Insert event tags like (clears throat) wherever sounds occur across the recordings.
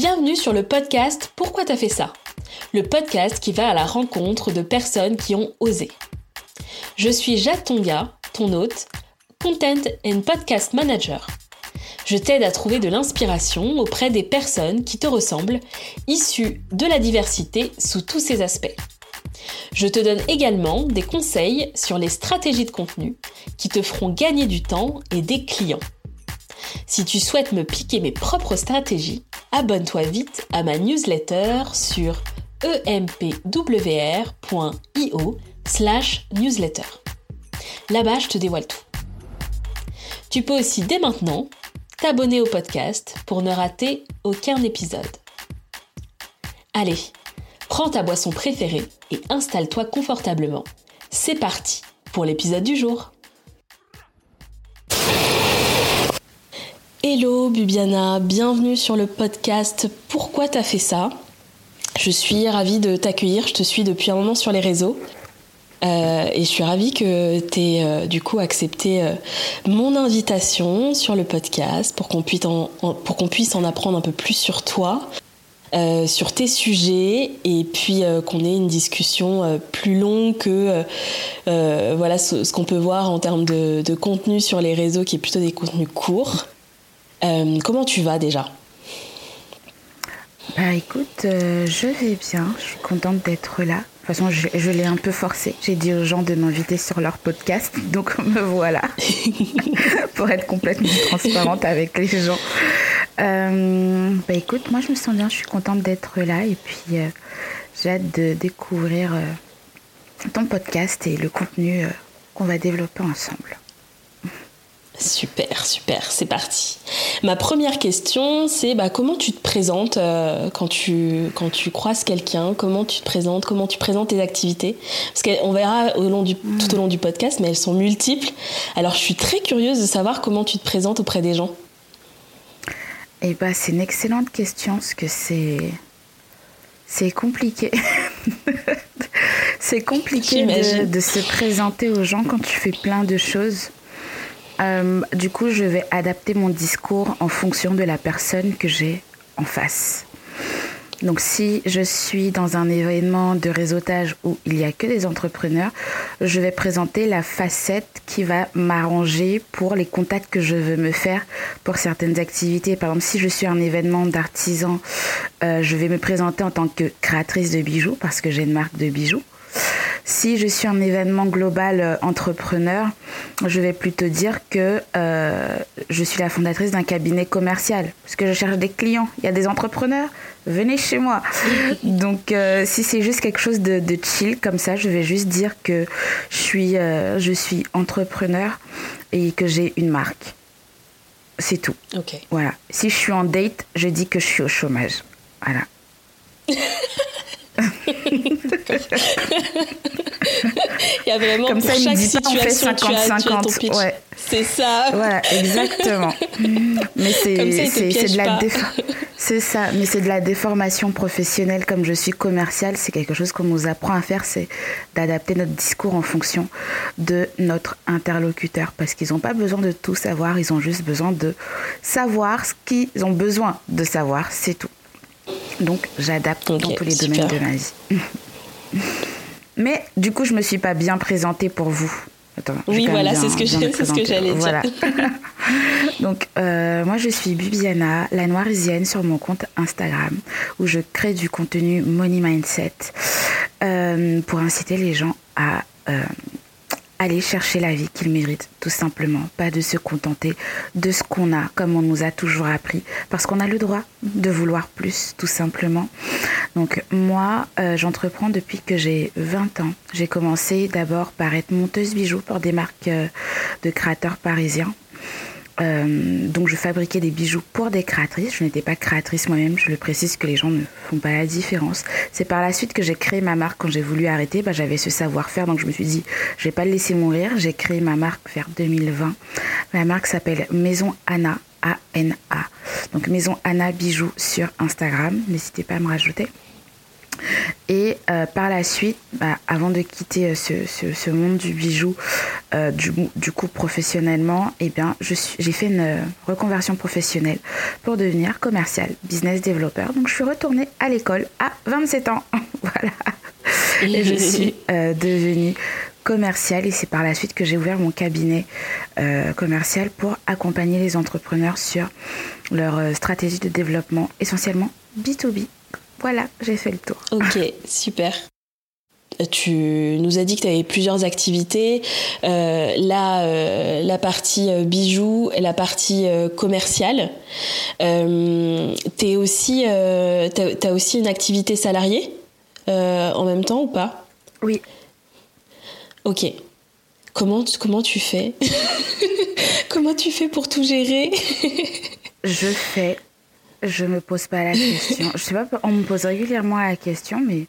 Bienvenue sur le podcast Pourquoi t'as fait ça? Le podcast qui va à la rencontre de personnes qui ont osé. Je suis Jacques Tonga, ton hôte, Content and Podcast Manager. Je t'aide à trouver de l'inspiration auprès des personnes qui te ressemblent, issues de la diversité sous tous ses aspects. Je te donne également des conseils sur les stratégies de contenu qui te feront gagner du temps et des clients. Si tu souhaites me piquer mes propres stratégies, abonne-toi vite à ma newsletter sur empwr.io slash newsletter. Là-bas, je te dévoile tout. Tu peux aussi dès maintenant t'abonner au podcast pour ne rater aucun épisode. Allez, prends ta boisson préférée et installe-toi confortablement. C'est parti pour l'épisode du jour. Hello Bubiana, bienvenue sur le podcast Pourquoi t'as fait ça? Je suis ravie de t'accueillir, je te suis depuis un moment sur les réseaux. Euh, et je suis ravie que tu aies euh, du coup accepté euh, mon invitation sur le podcast pour qu'on puisse, puisse en apprendre un peu plus sur toi, sur tes sujets et puis qu'on ait une discussion plus longue que voilà ce, qu'on peut voir en termes de, contenu sur les réseaux qui est plutôt des contenus courts. Comment tu vas déjà? Bah écoute, je vais bien, je suis contente d'être là. Toute façon, je, l'ai un peu forcé. J'ai dit aux gens de m'inviter sur leur podcast, (laughs) donc me voilà, (laughs) pour être complètement transparente avec les gens. Euh, bah écoute, moi je me sens bien, je suis contente d'être là. Et puis euh, j'ai hâte de découvrir euh, ton podcast et le contenu qu'on va développer ensemble. Super, super, c'est parti. Ma première question, c'est bah, comment tu te présentes euh, quand, tu, quand tu croises quelqu'un? Comment tu te présentes? Comment tu présentes tes activités? Parce qu'on verra au long du, tout au long du podcast, mais elles sont multiples. Alors je suis très curieuse de savoir comment tu te présentes auprès des gens. Eh bah, c'est une excellente question, parce que c'est... C'est compliqué. (laughs) c'est compliqué de, de se présenter aux gens quand tu fais plein de choses. Euh, du coup, je vais adapter mon discours en fonction de la personne que j'ai en face. Donc si je suis dans un événement de réseautage où il n'y a que des entrepreneurs, je vais présenter la facette qui va m'arranger pour les contacts que je veux me faire pour certaines activités. Par exemple, si je suis un événement d'artisans, euh, je vais me présenter en tant que créatrice de bijoux parce que j'ai une marque de bijoux. Si je suis un événement global euh, entrepreneur, je vais plutôt dire que euh, je suis la fondatrice d'un cabinet commercial, parce que je cherche des clients. Il y a des entrepreneurs, venez chez moi. (laughs) Donc, euh, si c'est juste quelque chose de, chill comme ça, je vais juste dire que je suis, je suis entrepreneur et que j'ai une marque. C'est tout. Ok. Voilà. Si je suis en date, je dis que je suis au chômage. Voilà. (laughs) il y a vraiment Comme pour ça, chaque situation, 50, tu 50. Ouais. C'est ça. Voilà, exactement. (laughs) Mais c'est de la c'est ça, mais c'est de la déformation professionnelle comme je suis commerciale, c'est quelque chose qu'on nous apprend à faire, c'est d'adapter notre discours en fonction de notre interlocuteur parce qu'ils n'ont pas besoin de tout savoir, ils ont juste besoin de savoir ce qu'ils ont besoin de savoir, c'est tout. Donc j'adapte dans tous les domaines de ma vie. (laughs) Mais du coup, je me suis pas bien présentée pour vous. Attends, oui, voilà, c'est ce que j'allais dire. (laughs) Donc, euh, moi, je suis Bibiana, la noirisienne sur mon compte Instagram, où je crée du contenu Money Mindset euh, pour inciter les gens à euh, aller chercher la vie qu'ils méritent, tout simplement. Pas de se contenter de ce qu'on a, comme on nous a toujours appris, parce qu'on a le droit de vouloir plus, tout simplement. Donc moi, euh, j'entreprends depuis que j'ai 20 ans. J'ai commencé d'abord par être monteuse bijoux pour des marques euh, de créateurs parisiens. Euh, donc je fabriquais des bijoux pour des créatrices. Je n'étais pas créatrice moi-même, je le précise que les gens ne font pas la différence. C'est par la suite que j'ai créé ma marque. Quand j'ai voulu arrêter, bah, j'avais ce savoir-faire, donc je me suis dit, je vais pas le laisser mourir. J'ai créé ma marque vers 2020. La marque s'appelle Maison Anna, A-N-A. Donc Maison Anna Bijoux sur Instagram. N'hésitez pas à me rajouter. Et euh, par la suite, bah, avant de quitter euh, ce, monde du bijou, euh, du, coup professionnellement, eh bien, j'ai fait une reconversion professionnelle pour devenir commercial, business developer. Donc je suis retournée à l'école à 27 ans. (laughs) voilà. Et je suis devenue commerciale et c'est par la suite que j'ai ouvert mon cabinet commercial pour accompagner les entrepreneurs sur leur stratégie de développement essentiellement B2B voilà, j'ai fait le tour. Ok, super. Tu nous as dit que tu avais plusieurs activités. Euh, euh, la partie euh, bijoux et la partie commerciale. tu aussi, as, aussi une activité salariée en même temps ou pas? Oui. Ok. Comment, comment tu fais? (laughs) Comment tu fais pour tout gérer? Je fais je me pose pas la question. je sais pas, on me pose régulièrement la question, mais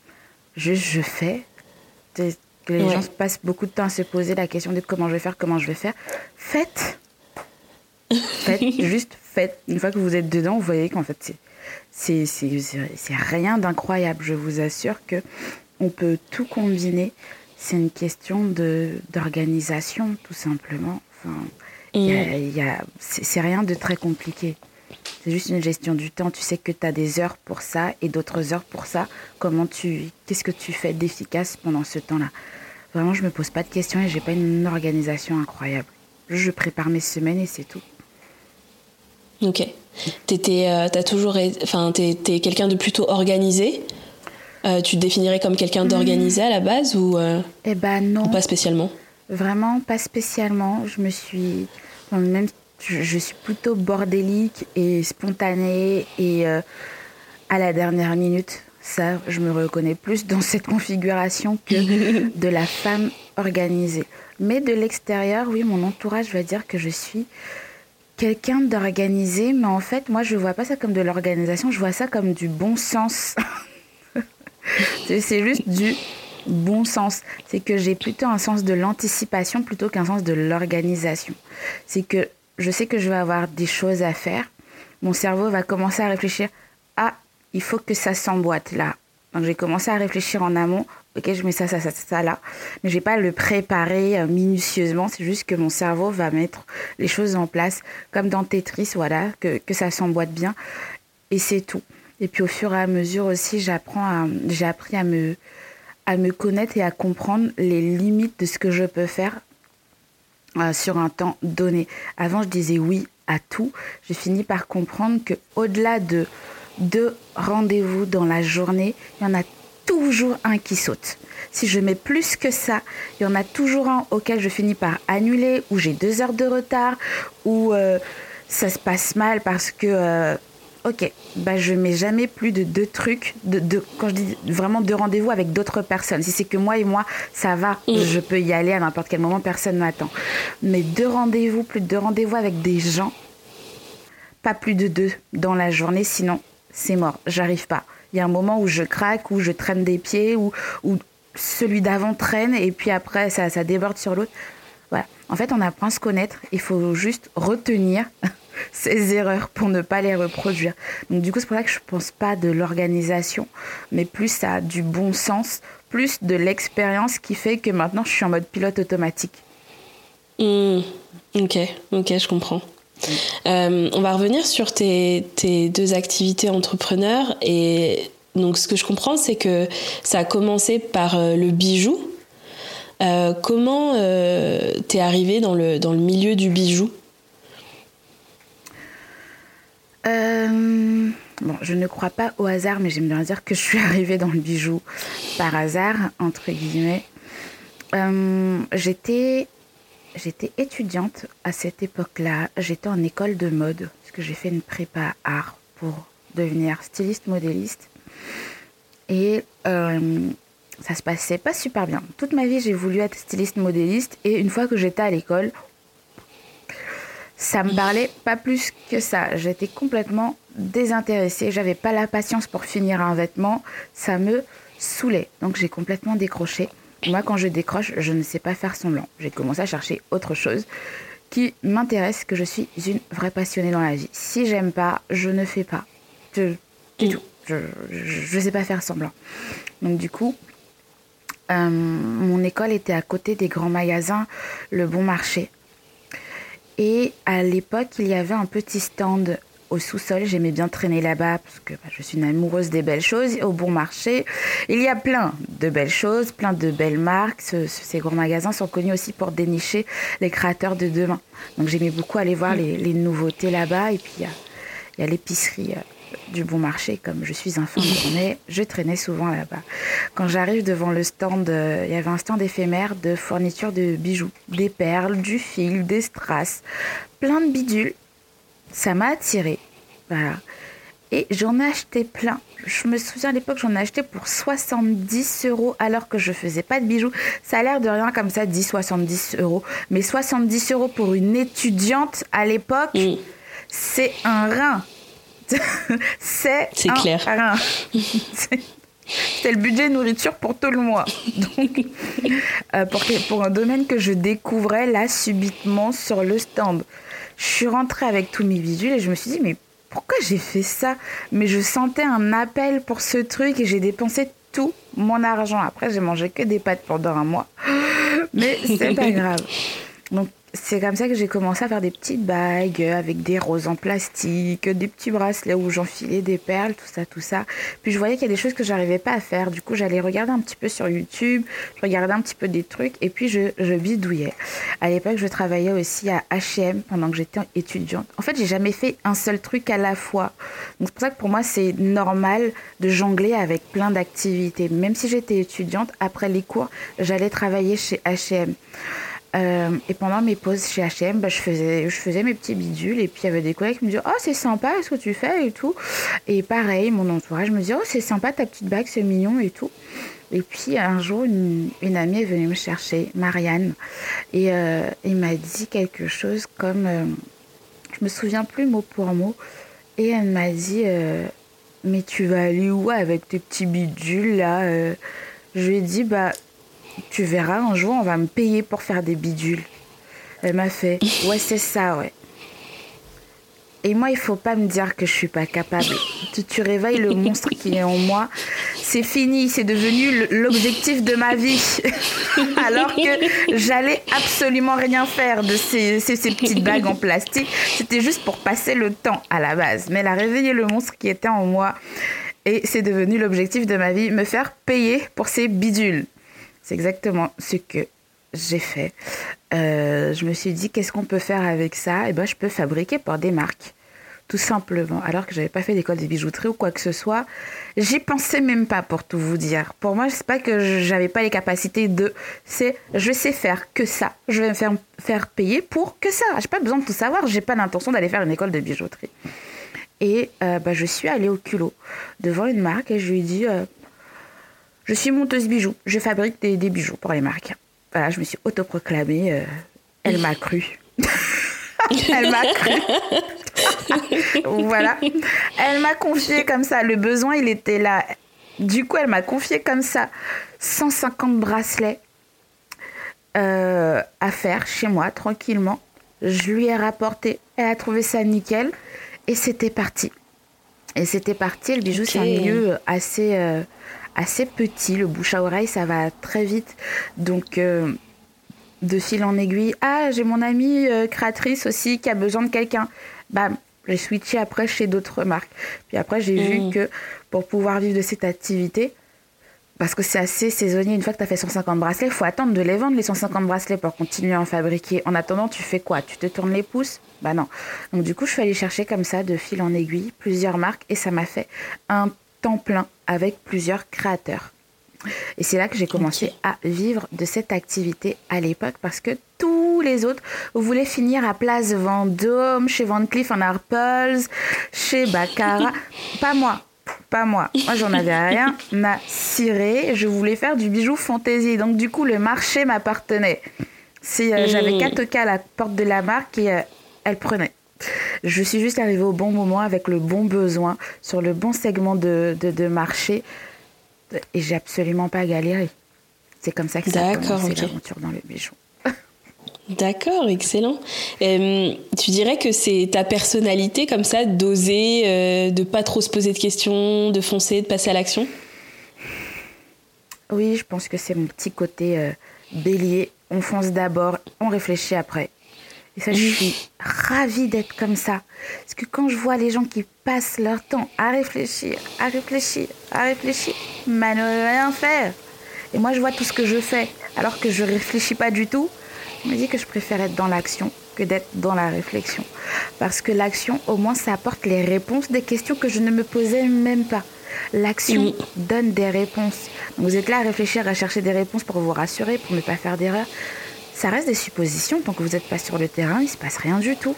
juste je fais. Les gens passent beaucoup de temps à se poser la question de comment je vais faire, comment je vais faire. Faites. Faites, (laughs) juste faites. Une fois que vous êtes dedans, vous voyez qu'en fait, c'est, rien d'incroyable. Je vous assure que on peut tout combiner. C'est une question d'organisation, tout simplement. Enfin, c'est rien de très compliqué. C'est juste une gestion du temps. Tu sais que tu as des heures pour ça et d'autres heures pour ça. Comment tu, qu'est-ce que tu fais d'efficace pendant ce temps-là? Vraiment, je me pose pas de questions et j'ai pas une organisation incroyable. Je prépare mes semaines et c'est tout. Ok. T'étais, euh, t'as toujours, enfin, t'es, quelqu'un de plutôt organisé. Euh, tu te définirais comme quelqu'un d'organisé à la base ou euh, Eh ben non. pas spécialement? Vraiment, pas spécialement. Je me suis, même je, suis plutôt bordélique et spontanée et euh, à la dernière minute. Ça, je me reconnais plus dans cette configuration que (laughs) de la femme organisée. Mais de l'extérieur, oui, mon entourage va dire que je suis quelqu'un d'organisé, mais en fait, moi, je ne vois pas ça comme de l'organisation, je vois ça comme du bon sens. (laughs) C'est juste du bon sens. C'est que j'ai plutôt un sens de l'anticipation plutôt qu'un sens de l'organisation. C'est que je sais que je vais avoir des choses à faire. Mon cerveau va commencer à réfléchir Ah, il faut que ça s'emboîte là. Donc j'ai commencé à réfléchir en amont. Ok, je mets ça, ça, ça, ça là. Mais je vais pas le préparer euh, minutieusement. C'est juste que mon cerveau va mettre les choses en place, comme dans Tetris, voilà, que, ça s'emboîte bien. Et c'est tout. Et puis au fur et à mesure aussi, j'apprends j'ai appris à me, à me connaître et à comprendre les limites de ce que je peux faire euh, sur un temps donné. Avant, je disais oui à tout. J'ai fini par comprendre que au-delà de deux rendez-vous dans la journée, il y en a toujours un qui saute. Si je mets plus que ça, il y en a toujours un auquel je finis par annuler, ou j'ai deux heures de retard, ou euh, ça se passe mal parce que euh, ok, bah je mets jamais plus de deux trucs, de, quand je dis vraiment deux rendez-vous avec d'autres personnes. Si c'est que moi et moi, ça va, mm. je peux y aller à n'importe quel moment, personne m'attend. Mais deux rendez-vous, plus de deux rendez-vous avec des gens, pas plus de deux dans la journée, sinon c'est mort, j'arrive pas. Il y a un moment où je craque, où je traîne des pieds, où, celui d'avant traîne et puis après ça, ça déborde sur l'autre. Voilà. En fait, on apprend à se connaître. Il faut juste retenir ces erreurs pour ne pas les reproduire. Donc du coup, c'est pour ça que je ne pense pas de l'organisation, mais plus à du bon sens, plus de l'expérience qui fait que maintenant je suis en mode pilote automatique. Hmm. ok, ok, je comprends. Euh, on va revenir sur tes, deux activités entrepreneurs et donc ce que je comprends c'est que ça a commencé par euh, le bijou. Euh, comment t'es arrivé dans le, dans le milieu du bijou? Euh, bon, je ne crois pas au hasard, mais j'aime bien dire que je suis (laughs) arrivée dans le bijou par hasard, entre guillemets. Euh, j'étais, étudiante à cette époque-là. J'étais en école de mode, parce que j'ai fait une prépa art pour devenir styliste modéliste. Et euh, ça se passait pas super bien. Toute ma vie, j'ai voulu être styliste modéliste. Et une fois que j'étais à l'école, ça me parlait pas plus que ça. J'étais complètement désintéressée. J'avais pas la patience pour finir un vêtement. Ça me saoulait. Donc j'ai complètement décroché. Moi, quand je décroche, je ne sais pas faire semblant. J'ai commencé à chercher autre chose qui m'intéresse, que je suis une vraie passionnée dans la vie. Si j'aime pas, je ne fais pas. C'est tout. Je ne sais pas faire semblant. Donc du coup, euh, mon école était à côté des grands magasins, le Bon Marché. Et à l'époque, il y avait un petit stand au sous-sol. J'aimais bien traîner là-bas parce que bah, je suis une amoureuse des belles choses. Au bon marché, il y a plein de belles choses, plein de belles marques. ces grands magasins sont connus aussi pour dénicher les créateurs de demain. Donc j'aimais beaucoup aller voir les, nouveautés là-bas. Et puis il y a, l'épicerie euh, du bon marché, comme je suis un fan de je traînais souvent là-bas. Quand j'arrive devant le stand, euh, il y avait un stand éphémère de fourniture de bijoux, des perles, du fil, des strass, plein de bidules. Ça m'a attiré, voilà. Et j'en ai acheté plein. Je me souviens à l'époque, j'en ai acheté pour 70 euros alors que je faisais pas de bijoux. Ça a l'air de rien comme ça, 10, 70 euros. Mais 70 euros pour une étudiante à l'époque, c'est un rein. (laughs) c'est clair. (laughs) C'est le budget nourriture pour tout le mois. (laughs) Donc, euh, pour, pour, un domaine que je découvrais là subitement sur le stand. Je suis rentrée avec tous mes visuels et je me suis dit, mais pourquoi j'ai fait ça? Mais je sentais un appel pour ce truc et j'ai dépensé tout mon argent. Après, j'ai mangé que des pâtes pendant un mois. (gasps) Mais c'est pas grave. Donc, c'est comme ça que j'ai commencé à faire des petites bagues avec des roses en plastique, des petits bracelets où j'enfilais des perles, tout ça, tout ça. Puis je voyais qu'il y a des choses que j'arrivais pas à faire. Du coup, j'allais regarder un petit peu sur YouTube, je regardais un petit peu des trucs et puis je, bidouillais. À l'époque, je travaillais aussi à H&M pendant que j'étais étudiante. En fait, j'ai jamais fait un seul truc à la fois. Donc c'est pour ça que pour moi, c'est normal de jongler avec plein d'activités. Même si j'étais étudiante, après les cours, j'allais travailler chez H&M. Euh, et pendant mes pauses chez H&M, je, faisais, je faisais mes petits bidules et puis il y avait des collègues qui me disaient « Oh, c'est sympa ce que tu fais et tout ». Et pareil, mon entourage me disait « Oh, c'est sympa ta petite bague, c'est mignon et tout ». Et puis un jour, une, amie est venue me chercher, Marianne, et euh, il m'a dit quelque chose comme, euh, je me souviens plus mot pour mot, et elle m'a dit Mais tu vas aller où avec tes petits bidules là Je lui ai dit Bah tu verras, un jour, on va me payer pour faire des bidules. Elle m'a fait, (laughs) ouais, c'est ça, ouais. Et moi, il faut pas me dire que je suis pas capable. Tu, tu réveilles le monstre qui est en moi. C'est fini, c'est devenu l'objectif de ma vie. (laughs) Alors que j'allais absolument rien faire de ces, ces, ces petites bagues en plastique. C'était juste pour passer le temps à la base. Mais elle a réveillé le monstre qui était en moi. Et c'est devenu l'objectif de ma vie, me faire payer pour ces bidules. C'est exactement ce que j'ai fait. Euh, je me suis dit, qu'est-ce qu'on peut faire avec ça? Et eh ben, je peux fabriquer pour des marques, tout simplement. Alors que j'avais pas fait d'école de bijouterie ou quoi que ce soit, j'y pensais même pas pour tout vous dire. Pour moi, c'est pas que j'avais pas les capacités de, c'est je sais faire que ça. Je vais me faire payer pour que ça. J'ai pas besoin de tout savoir. J'ai pas l'intention d'aller faire une école de bijouterie. Et euh, bah, je suis allée au culot devant une marque et je lui ai dit. Euh, je suis monteuse bijoux. Je fabrique des, bijoux pour les marques. Voilà, je me suis autoproclamée. Euh, elle m'a cru. (laughs) elle m'a cru. (laughs) voilà. Elle m'a confié comme ça. Le besoin, il était là. Du coup, elle m'a confié comme ça 150 bracelets euh, à faire chez moi, tranquillement. Je lui ai rapporté. Elle a trouvé ça nickel. Et c'était parti. Et c'était parti. Le bijou, c'est un milieu assez. Euh, assez petit. Le bouche à oreille, ça va très vite. Donc, euh, de fil en aiguille, ah, j'ai mon amie euh, créatrice aussi qui a besoin de quelqu'un. Bam, j'ai switché après chez d'autres marques. Puis après, j'ai vu mm. que pour pouvoir vivre de cette activité, parce que c'est assez saisonnier, une fois que tu as fait 150 bracelets, il faut attendre de les vendre, les 150 bracelets, pour continuer à en fabriquer. En attendant, tu fais quoi? Tu te tournes les pouces? Bah non. Donc du coup, je suis allée chercher comme ça, de fil en aiguille, plusieurs marques, et ça m'a fait un temps plein avec plusieurs créateurs. Et c'est là que j'ai commencé à vivre de cette activité à l'époque parce que tous les autres voulaient finir à Place Vendôme, chez Van Cleef en Arpels, chez Baccarat. (laughs) pas moi, pas moi. Moi, j'en avais rien à cirer. Je voulais faire du bijou fantaisie. Donc, du coup, le marché m'appartenait. Si euh, j'avais 4 cas à la porte de la marque et euh, elle prenait. Je suis juste arrivée au bon moment avec le bon besoin, sur le bon segment de, de, marché. Et j'ai absolument pas galéré. C'est comme ça que ça a commencé l'aventure dans le bijou. (laughs) D'accord, excellent. Euh, tu dirais que c'est ta personnalité comme ça, d'oser, euh, de pas trop se poser de questions, de foncer, de passer à l'action? Oui, je pense que c'est mon petit côté euh, bélier. On fonce d'abord, on réfléchit après. Et ça, je suis ravie d'être comme ça. Parce que quand je vois les gens qui passent leur temps à réfléchir, à réfléchir, à réfléchir, mais ne rien faire. Et moi, je vois tout ce que je fais, alors que je réfléchis pas du tout. Je me dis que je préfère être dans l'action que d'être dans la réflexion. Parce que l'action, au moins, ça apporte les réponses des questions que je ne me posais même pas. L'action donne des réponses. vous êtes là à réfléchir, à chercher des réponses pour vous rassurer, pour ne pas faire d'erreur. Ça reste des suppositions. Tant que vous n'êtes pas sur le terrain, il ne se passe rien du tout.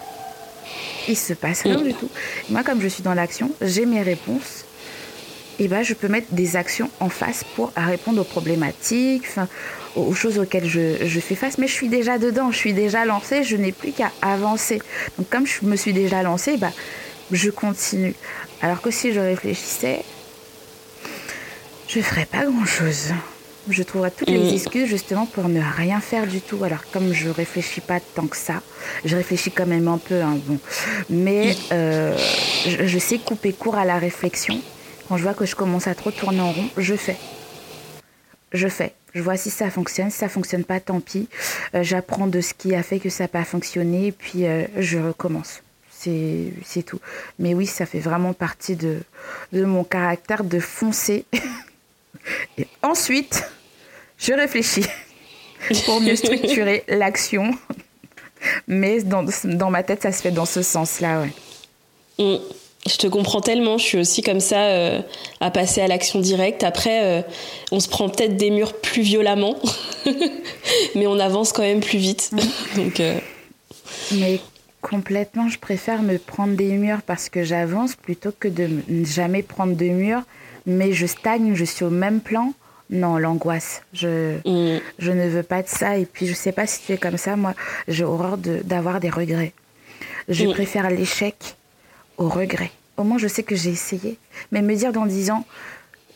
Il se passe rien du tout. Moi, comme je suis dans l'action, j'ai mes réponses. Et ben, je peux mettre des actions en face pour répondre aux problématiques, aux choses auxquelles je, fais face, mais je suis déjà dedans, je suis déjà lancée, je n'ai plus qu'à avancer. Donc comme je me suis déjà lancée, bah, je continue. Alors que si je réfléchissais, je ne ferais pas grand-chose. Je trouverais toutes les mm. excuses justement pour ne rien faire du tout. Alors comme je réfléchis pas tant que ça, je réfléchis quand même un peu, hein, bon. mais euh, je, je sais couper court à la réflexion. Quand je vois que je commence à trop tourner en rond, je fais. Je fais. Je vois si ça fonctionne. Si ça fonctionne pas, tant pis. Euh, j'apprends de ce qui a fait que ça n'a pas fonctionné et puis euh, je recommence. C'est tout. Mais oui, ça fait vraiment partie de, de mon caractère de foncer. (laughs) et ensuite, je réfléchis (laughs) pour mieux structurer l'action. Mais dans, dans, ma tête, ça se fait dans ce sens-là, ouais. Mm. Je te comprends tellement, je suis aussi comme ça euh, à passer à l'action directe. Après, euh, on se prend peut-être des murs plus violemment, (laughs) mais on avance quand même plus vite. (laughs) Donc, euh, Mais complètement, je préfère me prendre des murs parce que j'avance plutôt que de jamais prendre de murs, mais je stagne, je suis au même plan. Non, l'angoisse. Je, mm. je ne veux pas de ça. Et puis, je sais pas si tu es comme ça. Moi, j'ai horreur d'avoir des regrets. Je mm. préfère l'échec au regret. Au moins, je sais que j'ai essayé. Mais me dire dans dix ans,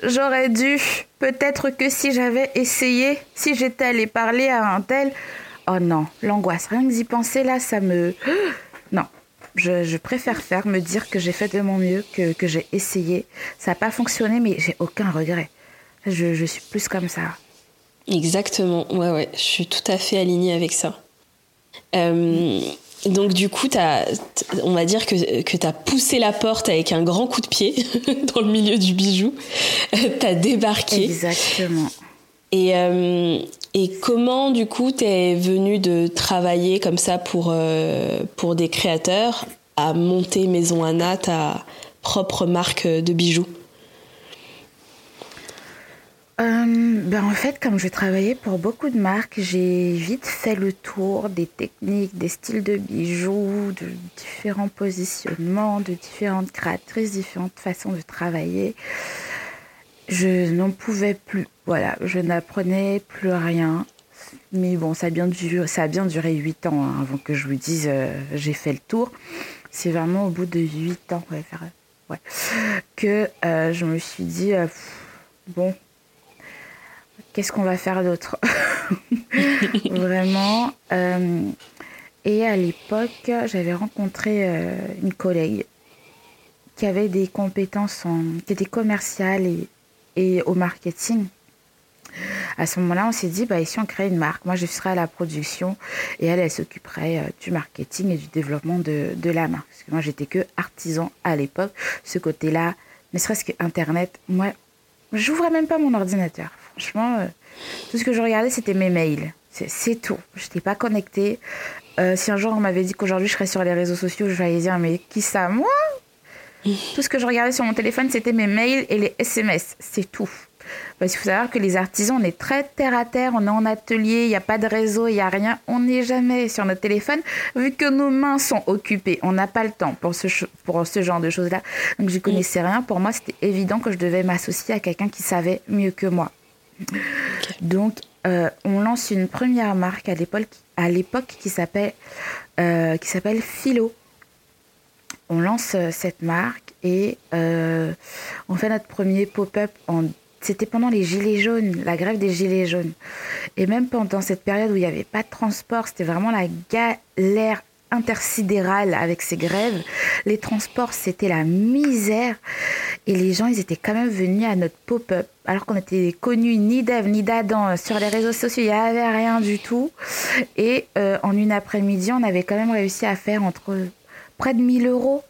j'aurais dû, peut-être que si j'avais essayé, si j'étais allée parler à un tel. Oh non, l'angoisse. Rien que d'y penser, là, ça me. Je, préfère faire, me dire que j'ai fait de mon mieux, que, que j'ai essayé. Ça n'a pas fonctionné, mais j'ai aucun regret. Je, je suis plus comme ça. Exactement. Ouais, ouais. Je suis tout à fait alignée avec ça. Euh, donc du coup, as, on va dire que, que tu as poussé la porte avec un grand coup de pied (laughs) dans le milieu du bijou. tu as débarqué. Exactement. Et, euh, et comment du coup tu es venu de travailler comme ça pour, euh, pour des créateurs à monter Maison Anna, ta propre marque de bijoux? Euh, ben en fait, comme je travaillais pour beaucoup de marques, j'ai vite fait le tour des techniques, des styles de bijoux, de différents positionnements, de différentes créatrices, différentes façons de travailler. Je n'en pouvais plus. Voilà, je n'apprenais plus rien. Mais bon, ça a bien duré, ça a bien duré 8 ans hein, avant que je vous dise euh, j'ai fait le tour. C'est vraiment au bout de 8 ans ouais, que euh, je me suis dit bon, qu'est-ce qu'on va faire d'autre? (laughs) Vraiment. Euh, et à l'époque, j'avais rencontré euh, une collègue qui avait des compétences en, qui était commerciale et, et au marketing. À ce moment-là, on s'est dit, bah, si on crée une marque, moi je serai à la production et elle, elle s'occuperait euh, du marketing et du développement de, de la marque. Parce que moi, j'étais que artisan à l'époque. Ce côté-là, ne serait-ce que Internet, moi, j'ouvrais même pas mon ordinateur. Franchement, euh, tout ce que je regardais, c'était mes mails. C'est tout. Je n'étais pas connectée. Euh, si un jour on m'avait dit qu'aujourd'hui je serais sur les réseaux sociaux, je allais dire mais qui ça Moi? Tout ce que je regardais sur mon téléphone, c'était mes mails et les SMS. C'est tout. Parce qu'il faut savoir que les artisans, on est très terre à terre, on est en atelier, il n'y a pas de réseau, il n'y a rien. On n'est jamais sur notre téléphone vu que nos mains sont occupées. On n'a pas le temps pour ce, pour ce genre de choses-là. Donc je connaissais rien. Pour moi, c'était évident que je devais m'associer à quelqu'un qui savait mieux que moi. Donc, euh, on lance une première marque à l'époque, à l'époque qui s'appelle euh, qui s'appelle Philo. On lance euh, cette marque et on fait notre premier pop-up en C'était pendant les gilets jaunes, la grève des gilets jaunes. Et même pendant cette période où il n'y avait pas de transport, c'était vraiment la galère intersidérale avec ces grèves. Les transports, c'était la misère. Et les gens, ils étaient quand même venus à notre pop-up. Alors qu'on était connus ni d'Ève ni d'Adam sur les réseaux sociaux, il n'y avait rien du tout. Et euh, en une après-midi, on avait quand même réussi à faire entre près de 1000 euros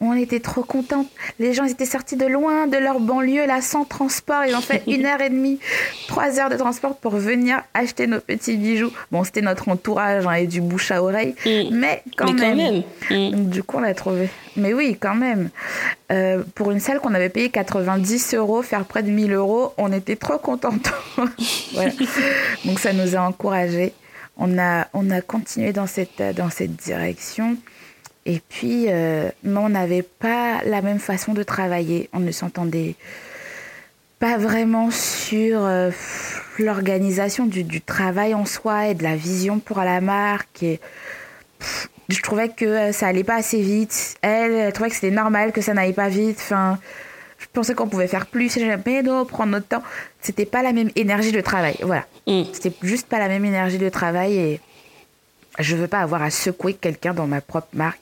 on était trop contents. Les gens étaient sortis de loin de leur banlieue, là, sans transport. Ils ont fait (laughs) une heure et demie, trois heures de transport pour venir acheter nos petits bijoux. Bon, c'était notre entourage hein, et du bouche à oreille, mm. mais quand même. Mm. du coup, on l'a trouvé. Mais oui, quand même. Euh, pour une salle qu'on avait payée 90 euros, faire près de 1000 euros, on était trop contents. (laughs) Donc, ça nous a encouragés. On a, on a continué dans cette, dans cette direction. Et puis, euh, on n'avait pas la même façon de travailler. On ne s'entendait pas vraiment sur euh, l'organisation du, travail en soi et de la vision pour la marque. Et, je trouvais que euh, ça allait pas assez vite. Elle, elle trouvait que c'était normal que ça n'aille pas vite. Enfin, je pensais qu'on pouvait faire plus. Mais non, prendre notre temps. C'était pas la même énergie de travail. Voilà. Mm. C'était juste pas la même énergie de travail et je veux pas avoir à secouer quelqu'un dans ma propre marque.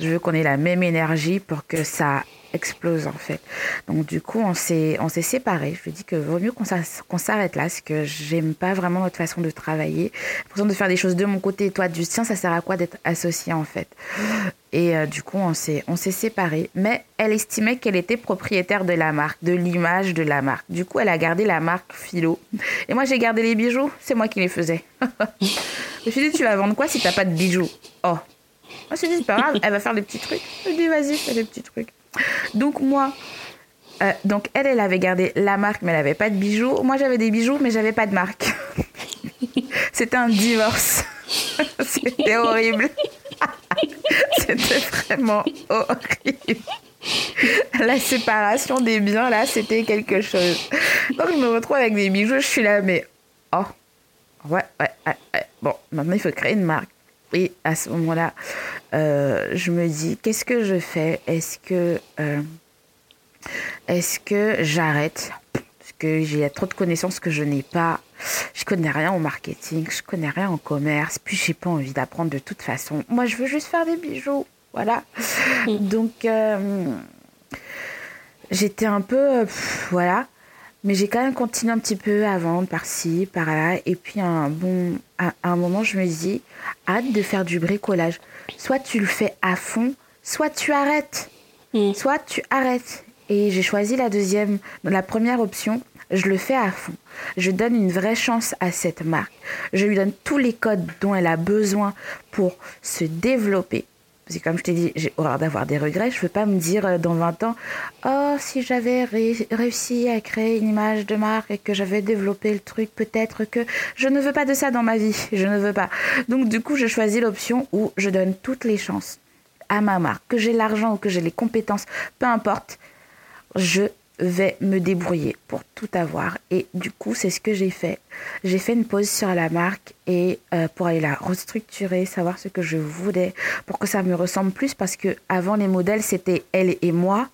Je veux qu'on ait la même énergie pour que ça explose en fait. Donc du coup, on s'est on s'est séparés. Je lui ai dit que vaut mieux qu'on s'arrête là, parce que j'aime pas vraiment notre façon de travailler. L'impression de faire des choses de mon côté et toi du tien, ça sert à quoi d'être associé en fait? Et euh, du coup, on s'est on s'est séparés. Mais elle estimait qu'elle était propriétaire de la marque, de l'image de la marque. Du coup, elle a gardé la marque Philo. Et moi, j'ai gardé les bijoux. C'est moi qui les faisais. (laughs) je me suis dit, tu vas vendre quoi si t'as pas de bijoux? Oh, moi, je dit, c'est pas grave, elle va faire des petits trucs. Je dis, vas-y, fais des petits trucs. Donc, moi, euh, donc elle, elle avait gardé la marque, mais elle n'avait pas de bijoux. Moi, j'avais des bijoux, mais j'avais pas de marque. (laughs) C'était un divorce. (laughs) C'était horrible. (laughs) C'était vraiment horrible. La séparation des biens, là, c'était quelque chose. Donc, je me retrouve avec des bijoux, je suis là, mais oh, ouais, ouais, ouais. Bon, maintenant, il faut créer une marque. Et à ce moment-là, euh, je me dis, qu'est-ce que je fais? Est-ce que, euh, est-ce que j'arrête? Parce que j'ai trop de connaissances que je n'ai pas. Je connais rien au marketing, je connais rien au commerce, puis j'ai pas envie d'apprendre de toute façon. Moi, je veux juste faire des bijoux, voilà. (laughs) Donc, euh, j'étais un peu, voilà. Mais j'ai quand même continué un petit peu à vendre par-ci, par-là. Et puis, un, bon, à, un moment, je me dis, hâte de faire du bricolage. Soit tu le fais à fond, soit tu arrêtes. Mm. Soit tu arrêtes. Et j'ai choisi la deuxième, la première option. Je le fais à fond. Je donne une vraie chance à cette marque. Je lui donne tous les codes dont elle a besoin pour se développer, parce que comme je t'ai dit, j'ai horreur d'avoir des regrets. Je ne veux pas me dire euh, dans 20 ans, oh, si j'avais réussi à créer une image de marque et que j'avais développé le truc, peut-être que je ne veux pas de ça dans ma vie. Je ne veux pas. Donc du coup, je choisis l'option où je donne toutes les chances à ma marque, que j'ai l'argent ou que j'ai les compétences, peu importe. Je vais me débrouiller pour tout avoir. Et du coup, c'est ce que j'ai fait. J'ai fait une pause sur la marque et euh, pour aller la restructurer, savoir ce que je voulais, pour que ça me ressemble plus, parce que avant les modèles, c'était elle et moi.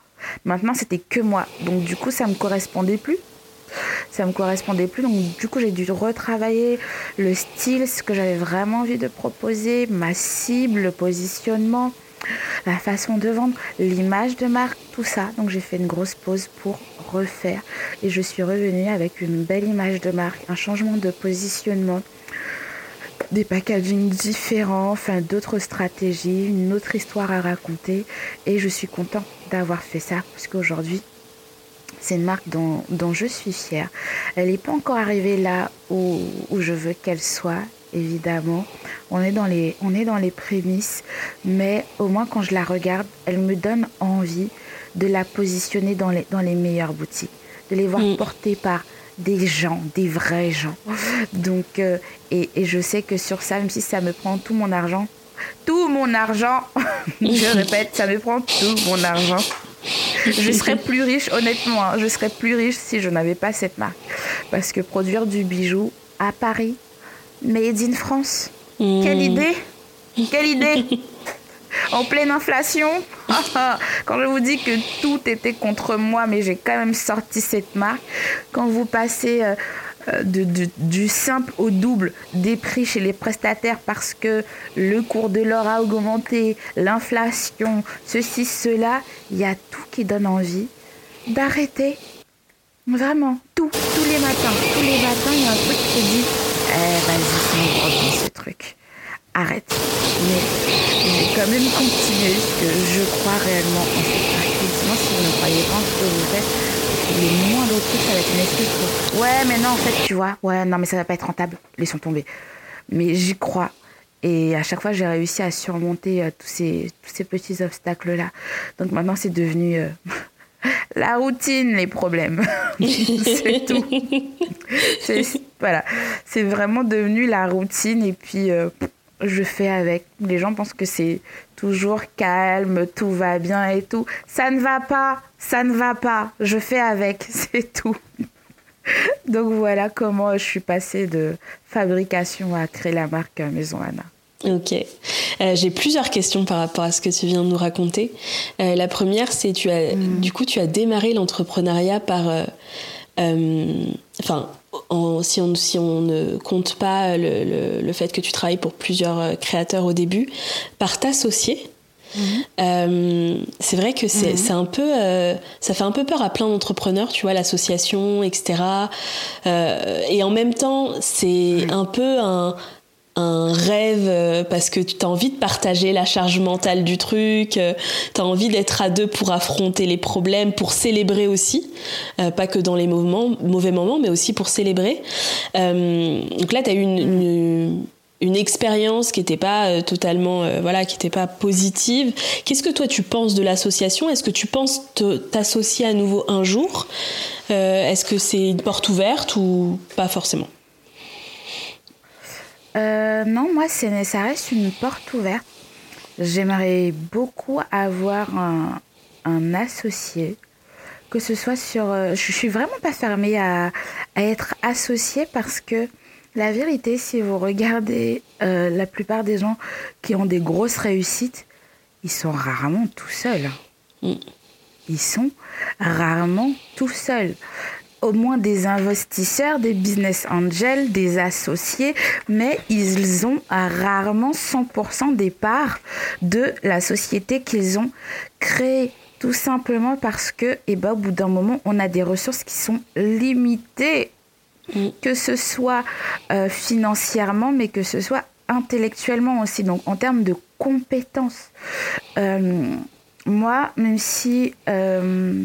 Maintenant, c'était que moi. Donc du coup, ça me correspondait plus. Ça me correspondait plus. Donc du coup, j'ai dû retravailler le style, ce que j'avais vraiment envie de proposer, ma cible, le positionnement la façon de vendre, l'image de marque, tout ça. Donc j'ai fait une grosse pause pour refaire et je suis revenue avec une belle image de marque, un changement de positionnement, des packaging différents, enfin d'autres stratégies, une autre histoire à raconter et je suis contente d'avoir fait ça parce qu'aujourd'hui c'est une marque dont, je suis fière. Elle n'est pas encore arrivée là où je veux qu'elle soit évidemment. On est dans les, on est dans les prémices, mais au moins quand je la regarde, elle me donne envie de la positionner dans les, dans les meilleures boutiques, de les voir mm. portées par des gens, des vrais gens. Donc, euh, et, et, je sais que sur ça, même si ça me prend tout mon argent, tout mon argent, (laughs) je répète, ça me prend tout mon argent. Je serais plus riche, honnêtement, hein, je serais plus riche si je n'avais pas cette marque. Parce que produire du bijou à Paris, Made in France. Quelle hmm. idée Quelle idée (laughs) en pleine inflation. (laughs) Quand je vous dis que tout était contre moi, mais j'ai quand même sorti cette marque. Quand vous passez euh, euh, du simple au double des prix chez les prestataires parce que le cours de l'or a augmenté, l'inflation, ceci, cela, il y a tout qui donne envie d'arrêter. Vraiment, tout, tous les matins. Tous les matins, il y a un truc qui dit Eh, vas-y, c'est ce truc arrête. Mais j'ai quand même continué parce que je crois réellement en cette. Sinon, si vous ne croyez pas en ce que vous faites, les moindres trucs, ça va être une excuse pour. Ouais, mais non, en fait, tu vois. Ouais, non, mais ça va pas être rentable. Laissons tomber. Mais j'y crois. Et à chaque fois, j'ai réussi à surmonter euh, tous, ces, tous ces petits obstacles-là. Donc maintenant, c'est devenu euh, (laughs) la routine, les problèmes. (laughs) c'est tout. voilà. C'est vraiment devenu la routine. Et puis, euh, je fais avec. Les gens pensent que c'est toujours calme, tout va bien et tout. Ça ne va pas, ça ne va pas. Je fais avec, (laughs) c'est tout. Donc voilà comment je suis passée de fabrication à créer la marque Maison Anna. Ok. Euh, j'ai plusieurs questions par rapport à ce que tu viens de nous raconter. Euh, la première, c'est tu as, mm. du coup, tu as démarré l'entrepreneuriat par, euh, enfin, si, on, si on ne compte pas le, le, fait que tu travailles pour plusieurs créateurs au début, par t'associer. Euh, c'est vrai que c'est mhm. un peu, euh, ça fait un peu peur à plein d'entrepreneurs, tu vois, l'association, etc. et en même temps, c'est un peu un, un rêve euh, parce que tu as envie de partager la charge mentale du truc, euh, tu as envie d'être à deux pour affronter les problèmes, pour célébrer aussi, euh, pas que dans les mauvais moments, mais aussi pour célébrer. donc là, tu as eu une, une, expérience qui n'était pas totalement, voilà, qui n'était pas positive. Qu'est-ce que toi tu penses de l'association? Est-ce que tu penses t'associer à nouveau un jour? Est-ce que c'est une porte ouverte ou pas forcément? Euh, non, moi, ça reste une porte ouverte. J'aimerais beaucoup avoir un, associé, que ce soit sur... Euh, je suis vraiment pas fermée à, être associée parce que la vérité, si vous regardez euh, la plupart des gens qui ont des grosses réussites, ils sont rarement tout seuls. Mm. Ils sont rarement tout seuls au moins des investisseurs, des business angels, des associés, mais ils ont rarement 100% des parts de la société qu'ils ont créée. Tout simplement parce que, eh ben, au bout d'un moment, on a des ressources qui sont limitées, mm. que ce soit euh, financièrement, mais que ce soit intellectuellement aussi, donc en termes de compétences. Euh, moi, même si euh,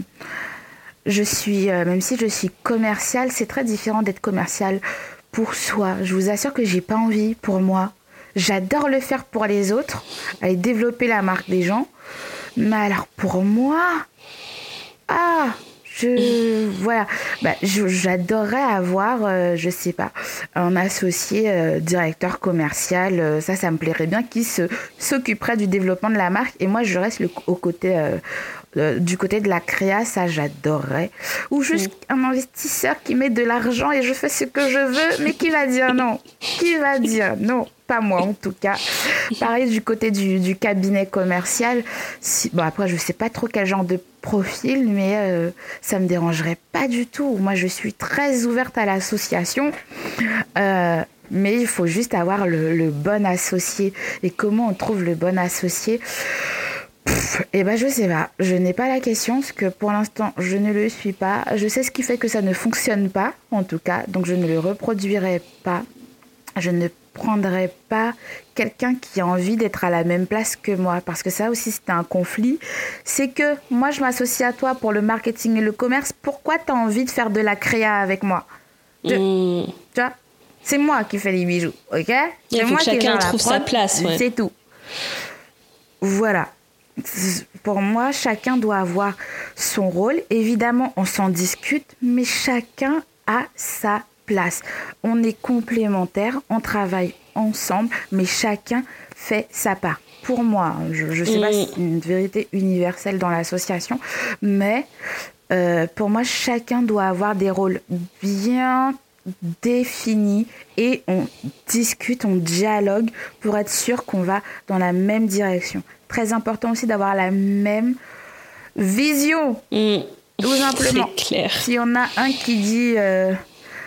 je suis, euh, même si je suis commerciale, c'est très différent d'être commercial pour soi. Je vous assure que j'ai pas envie pour moi. J'adore le faire pour les autres, aller développer la marque des gens. Mais alors pour moi, ah, je voilà, bah, j'adorerais avoir, euh, je sais pas, un associé euh, directeur commercial. ça, ça me plairait bien qui se s'occuperait du développement de la marque et moi je reste le, au côté euh, du côté de la créa, ça j'adorerais. Ou juste mm. un investisseur qui met de l'argent et je fais ce que je veux, mais qui va dire non Qui va dire non? Pas moi en tout cas. Pareil du côté du, cabinet commercial. bon après je sais pas trop quel genre de profil, mais euh, ça me dérangerait pas du tout. Moi je suis très ouverte à l'association. Euh, mais il faut juste avoir le, le bon associé. Et comment on trouve le bon associé? Eh ben je sais pas, je n'ai pas la question parce que pour l'instant je ne le suis pas. Je sais ce qui fait que ça ne fonctionne pas en tout cas, donc je ne le reproduirai pas. Je ne prendrai pas quelqu'un qui a envie d'être à la même place que moi parce que ça aussi c'est un conflit. C'est que moi je m'associe à toi pour le marketing et le commerce. Pourquoi tu as envie de faire de la créa avec moi? Hmm. Tu vois? C'est moi qui fais les bijoux, ok? Faut que chacun trouve sa place. C'est tout. Voilà pour moi, chacun doit avoir son rôle. Évidemment, on s'en discute, mais chacun a sa place. On est complémentaires, on travaille ensemble, mais chacun fait sa part. Pour moi, je ne sais pas si c'est une vérité universelle dans l'association, mais euh, pour moi, chacun doit avoir des rôles bien définis et on discute, on dialogue pour être sûr qu'on va dans la même direction très important aussi d'avoir la même vision. Mm. Tout simplement. (laughs) Clair. Si on a un qui dit euh,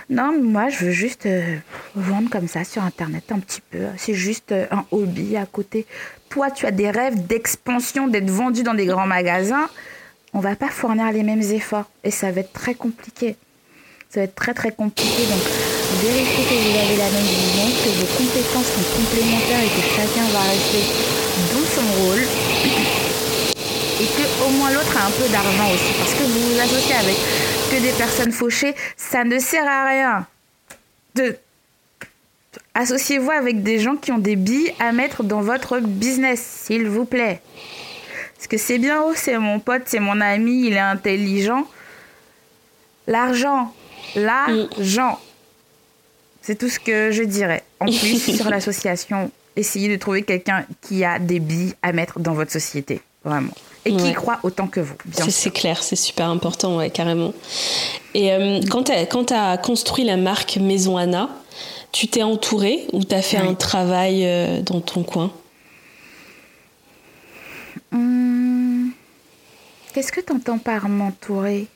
non, moi je veux juste euh, vendre comme ça sur internet un petit peu, c'est juste euh, un hobby à côté. Toi, tu as des rêves d'expansion, d'être vendu dans des grands magasins. On va pas fournir les mêmes efforts et ça va être très compliqué. Ça va être très très compliqué. Donc, vérifiez que vous avez la même vision, que vos compétences sont complémentaires et que chacun va rester son rôle. Et que au moins l'autre a un peu d'argent aussi. Parce que vous vous associez avec que des personnes fauchées, ça ne sert à rien. De... Associez-vous avec des gens qui ont des billes à mettre dans votre business, s'il vous plaît. Parce que c'est bien, oh, c'est mon pote, c'est mon ami, il est intelligent. L'argent, l'argent. C'est tout ce que je dirais. En plus, (laughs) sur l'association, essayez de trouver quelqu'un qui a des billes à mettre dans votre société. Vraiment. Et qui croit autant que vous, bien C'est clair, c'est super important, ouais, carrément. Et euh, quand tu as, construit la marque Maison Anna, tu t'es entouré ou tu as fait un travail euh, dans ton coin? Hum, Qu'est-ce que tu entends par m'entourer?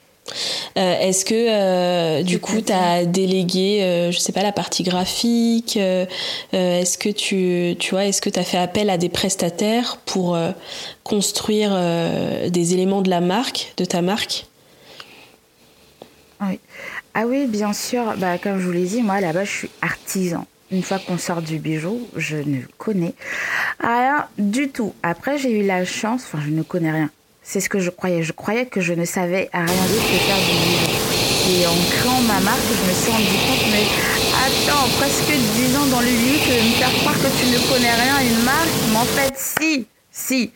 Euh, est-ce que euh, du coup tu as délégué, euh, je sais pas, la partie graphique Est-ce que tu, tu vois, est-ce que tu as fait appel à des prestataires pour construire des éléments de la marque, de ta marque? Ah oui, bien sûr. Bah, comme je vous l'ai dit, moi là-bas, je suis artisan. Une fois qu'on sort du bijou, je ne connais rien du tout. Après, j'ai eu la chance, enfin, je ne connais rien. C'est ce que je croyais. Je croyais que je ne savais rien d'autre que faire du livre. Et en créant ma marque, je me suis rendu compte, mais attends, presque 10 ans dans le livre, me faire croire que tu ne connais rien une marque. Mais en fait, si, si.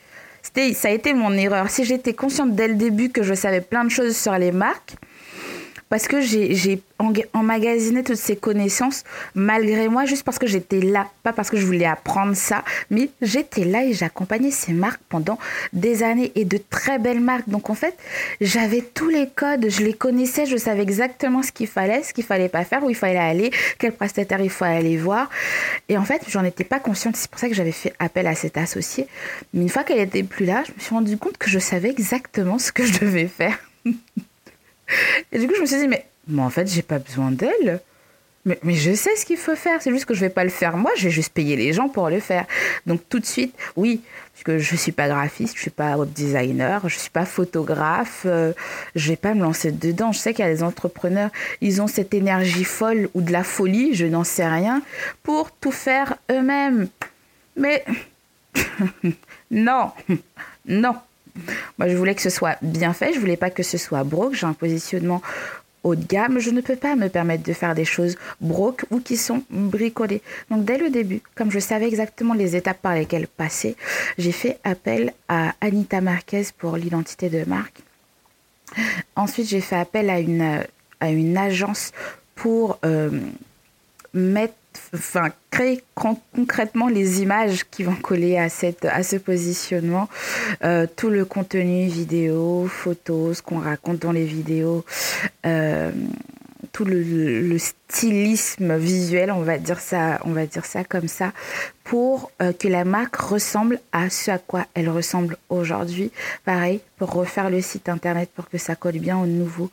Ça a été mon erreur. Si j'étais consciente dès le début que je savais plein de choses sur les marques, parce que j'ai emmagasiné toutes ces connaissances malgré moi, juste parce que j'étais là, pas parce que je voulais apprendre ça, mais j'étais là et j'accompagnais ces marques pendant des années et de très belles marques. Donc en fait, j'avais tous les codes, je les connaissais, je savais exactement ce qu'il fallait, ce qu'il fallait pas faire, où il fallait aller, quel prestataire il faut aller voir. Et en fait, j'en étais pas consciente, c'est pour ça que j'avais fait appel à cette associée. Mais une fois qu'elle était plus là, je me suis rendu compte que je savais exactement ce que je devais faire. (laughs) Et du coup, je me suis dit, mais, en fait, j'ai pas besoin d'elle. Mais, mais, je sais ce qu'il faut faire, c'est juste que je vais pas le faire moi, je vais juste payer les gens pour le faire. Donc tout de suite, oui, parce que je suis pas graphiste, je suis pas web designer, je suis pas photographe, euh, je vais pas me lancer dedans. Je sais qu'il y a des entrepreneurs, ils ont cette énergie folle ou de la folie, je n'en sais rien, pour tout faire eux-mêmes. Mais (laughs) non, (laughs) non. Moi, je voulais que ce soit bien fait, je voulais pas que ce soit broke. J'ai un positionnement haut de gamme, je ne peux pas me permettre de faire des choses broke ou qui sont bricolées. Donc dès le début, comme je savais exactement les étapes par lesquelles passer, j'ai fait appel à Anita Marquez pour l'identité de marque. Ensuite, j'ai fait appel à une, à une agence pour euh, mettre enfin, créer concrètement les images qui vont coller à, cette, à ce positionnement, euh, tout le contenu vidéo, photos, ce qu'on raconte dans les vidéos, euh, tout le, stylisme visuel, on va dire ça, on va dire ça comme ça, pour euh, que la marque ressemble à ce à quoi elle ressemble aujourd'hui. Pareil, pour refaire le site internet pour que ça colle bien au nouveau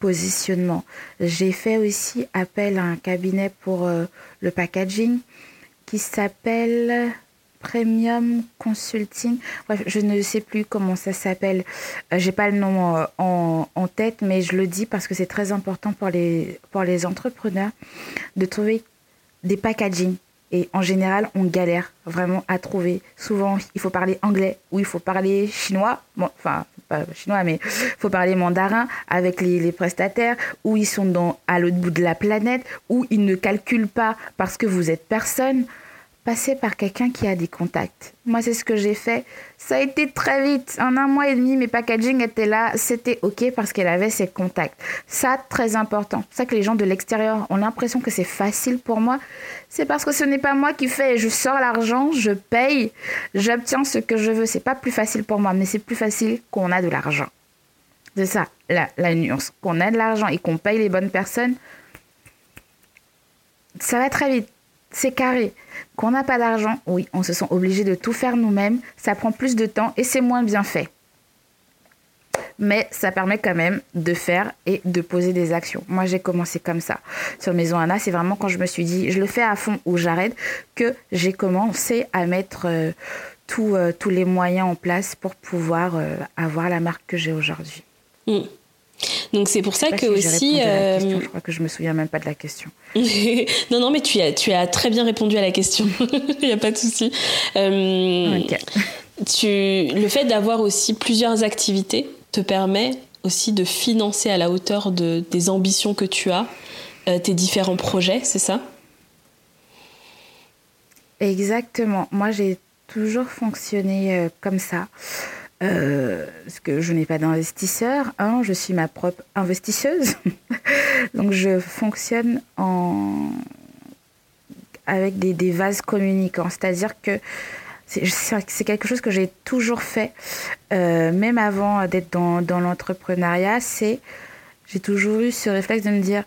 positionnement. J'ai fait aussi appel à un cabinet pour euh, le packaging qui s'appelle Premium Consulting. je ne sais plus comment ça s'appelle. Euh, j'ai pas le nom euh, en, en, tête, mais je le dis parce que c'est très important pour les, pour les entrepreneurs de trouver des packaging. Et en général, on galère vraiment à trouver. Souvent, il faut parler anglais ou il faut parler chinois. Enfin, pas chinois, mais il faut parler mandarin avec les, les prestataires, ou ils sont dans, à l'autre bout de la planète, ou ils ne calculent pas parce que vous êtes personne passer par quelqu'un qui a des contacts. Moi, c'est ce que j'ai fait. Ça a été très vite. En un mois et demi, mes packaging étaient là. C'était OK parce qu'elle avait ses contacts. Ça, très important. C'est ça que les gens de l'extérieur ont l'impression que c'est facile pour moi. C'est parce que ce n'est pas moi qui fais. Je sors l'argent, je paye, j'obtiens ce que je veux. C'est pas plus facile pour moi, mais c'est plus facile qu'on a de l'argent. C'est ça, la, la nuance. Qu'on a de l'argent et qu'on paye les bonnes personnes, ça va très vite c'est carré. Qu'on n'a pas d'argent, oui, on se sent obligé de tout faire nous-mêmes, ça prend plus de temps et c'est moins bien fait. Mais ça permet quand même de faire et de poser des actions. Moi, j'ai commencé comme ça. Sur Maison Anna, c'est vraiment quand je me suis dit, je le fais à fond ou j'arrête, que j'ai commencé à mettre euh, euh, tous les moyens en place pour pouvoir euh, avoir la marque que j'ai aujourd'hui. Hmm. Donc c'est pour ça que aussi. je crois que je me souviens même pas de la question. (laughs) non non mais tu as tu as très bien répondu à la question. (laughs) Il n'y a pas de souci. Tu le fait d'avoir aussi plusieurs activités te permet aussi de financer à la hauteur de, des ambitions que tu as tes différents projets, c'est ça? Exactement. Moi j'ai toujours fonctionné euh, comme ça. Euh, parce que je n'ai pas d'investisseur, hein, je suis ma propre investisseuse. (laughs) Donc je fonctionne en... avec des, des vases communicants. C'est-à-dire que c'est quelque chose que j'ai toujours fait, euh, même avant d'être dans, dans l'entrepreneuriat. C'est j'ai toujours eu ce réflexe de me dire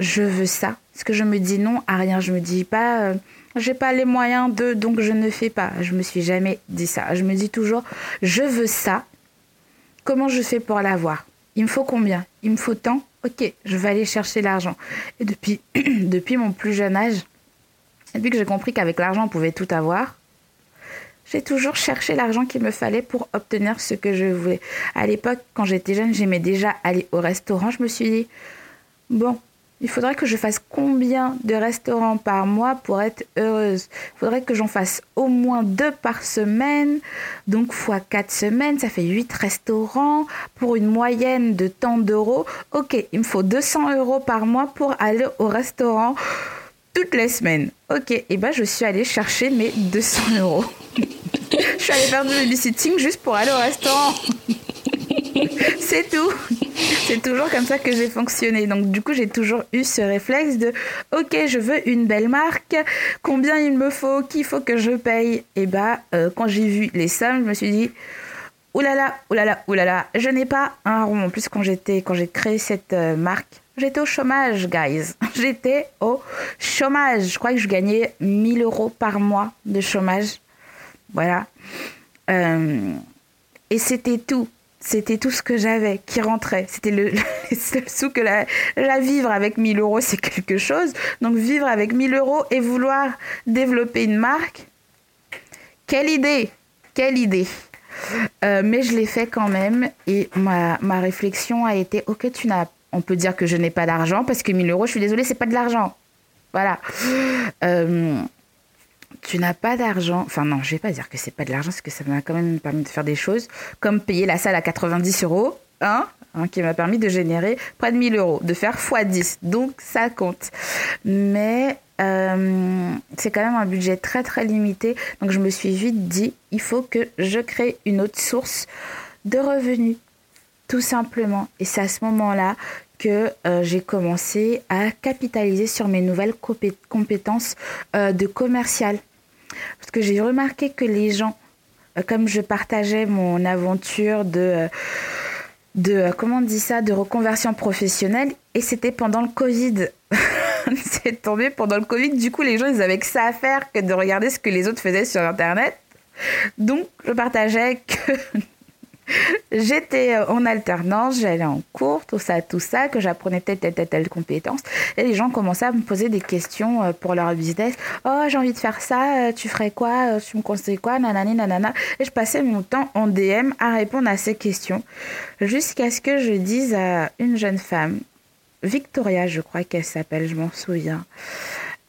je veux ça. Parce que je me dis non à rien. Je me dis pas j'ai pas les moyens de, donc je ne fais pas. Je me suis jamais dit ça. Je me dis toujours, je veux ça. Comment je fais pour l'avoir? Il me faut combien? Il me faut tant? Ok, je vais aller chercher l'argent. Et depuis, (clears throat) depuis mon plus jeune âge, depuis que j'ai compris qu'avec l'argent on pouvait tout avoir, j'ai toujours cherché l'argent qu'il me fallait pour obtenir ce que je voulais. À l'époque, quand j'étais jeune, j'aimais déjà aller au restaurant. Je me suis dit, bon, il faudrait que je fasse combien de restaurants par mois pour être heureuse? Il faudrait que j'en fasse au moins deux par semaine. Donc, fois quatre semaines, ça fait huit restaurants pour une moyenne de tant d'euros. Ok, il me faut 200 euros par mois pour aller au restaurant toutes les semaines. Ok, et eh ben je suis allée chercher mes 200 euros. (laughs) je suis allée faire du babysitting juste pour aller au restaurant. (laughs) C'est tout. (laughs) C'est toujours comme ça que j'ai fonctionné. Donc du coup, j'ai toujours eu ce réflexe de OK, je veux une belle marque, combien il me faut, qu'il faut que je paye? Et bah euh, quand j'ai vu les sommes, je me suis dit oulala, oulala, oulala, je n'ai pas un rond. En plus quand j'étais quand j'ai créé cette euh, marque, J'étais au chômage, guys. (laughs) J'étais au chômage. Je crois que je gagnais 1000 euros par mois de chômage. Voilà. Euh, et c'était tout c'était tout ce que j'avais qui rentrait. C'était le, (laughs) seul sou que la, vivre avec 1000 euros, c'est quelque chose. Donc vivre avec 1000 euros et vouloir développer une marque, quelle idée, quelle idée. Euh, mais je l'ai fait quand même et ma, réflexion a été, ok, tu n'as, on peut dire que je n'ai pas d'argent parce que 1000 euros, je suis désolée, c'est pas de l'argent. Voilà. Euh, tu n'as pas d'argent, enfin non, je vais pas dire que c'est pas de l'argent, parce que ça m'a quand même permis de faire des choses, comme payer la salle à 90 euros, hein, hein, qui m'a permis de générer près de 1000 euros, de faire x10, donc ça compte. Mais euh, c'est quand même un budget très très limité, donc je me suis vite dit, il faut que je crée une autre source de revenus, tout simplement. Et c'est à ce moment-là que euh, j'ai commencé à capitaliser sur mes nouvelles compétences euh, de commercial. Parce que j'ai remarqué que les gens, euh, comme je partageais mon aventure de, de comment on dit ça, de reconversion professionnelle, et c'était pendant le Covid. (laughs) C'est tombé pendant le Covid. Du coup, les gens, ils avaient que ça à faire que de regarder ce que les autres faisaient sur Internet. Donc, je partageais que J'étais euh, en alternance, j'allais en cours, tout ça, tout ça, que j'apprenais telle, telle, telle, compétence. Et les gens commençaient à me poser des questions euh, pour leur business. Oh, j'ai envie de faire ça, euh, tu ferais quoi, tu me conseilles quoi, nanani, nanana. Et je passais mon temps en DM à répondre à ces questions. Jusqu'à ce que je dise à une jeune femme, Victoria, je crois qu'elle s'appelle, je m'en souviens.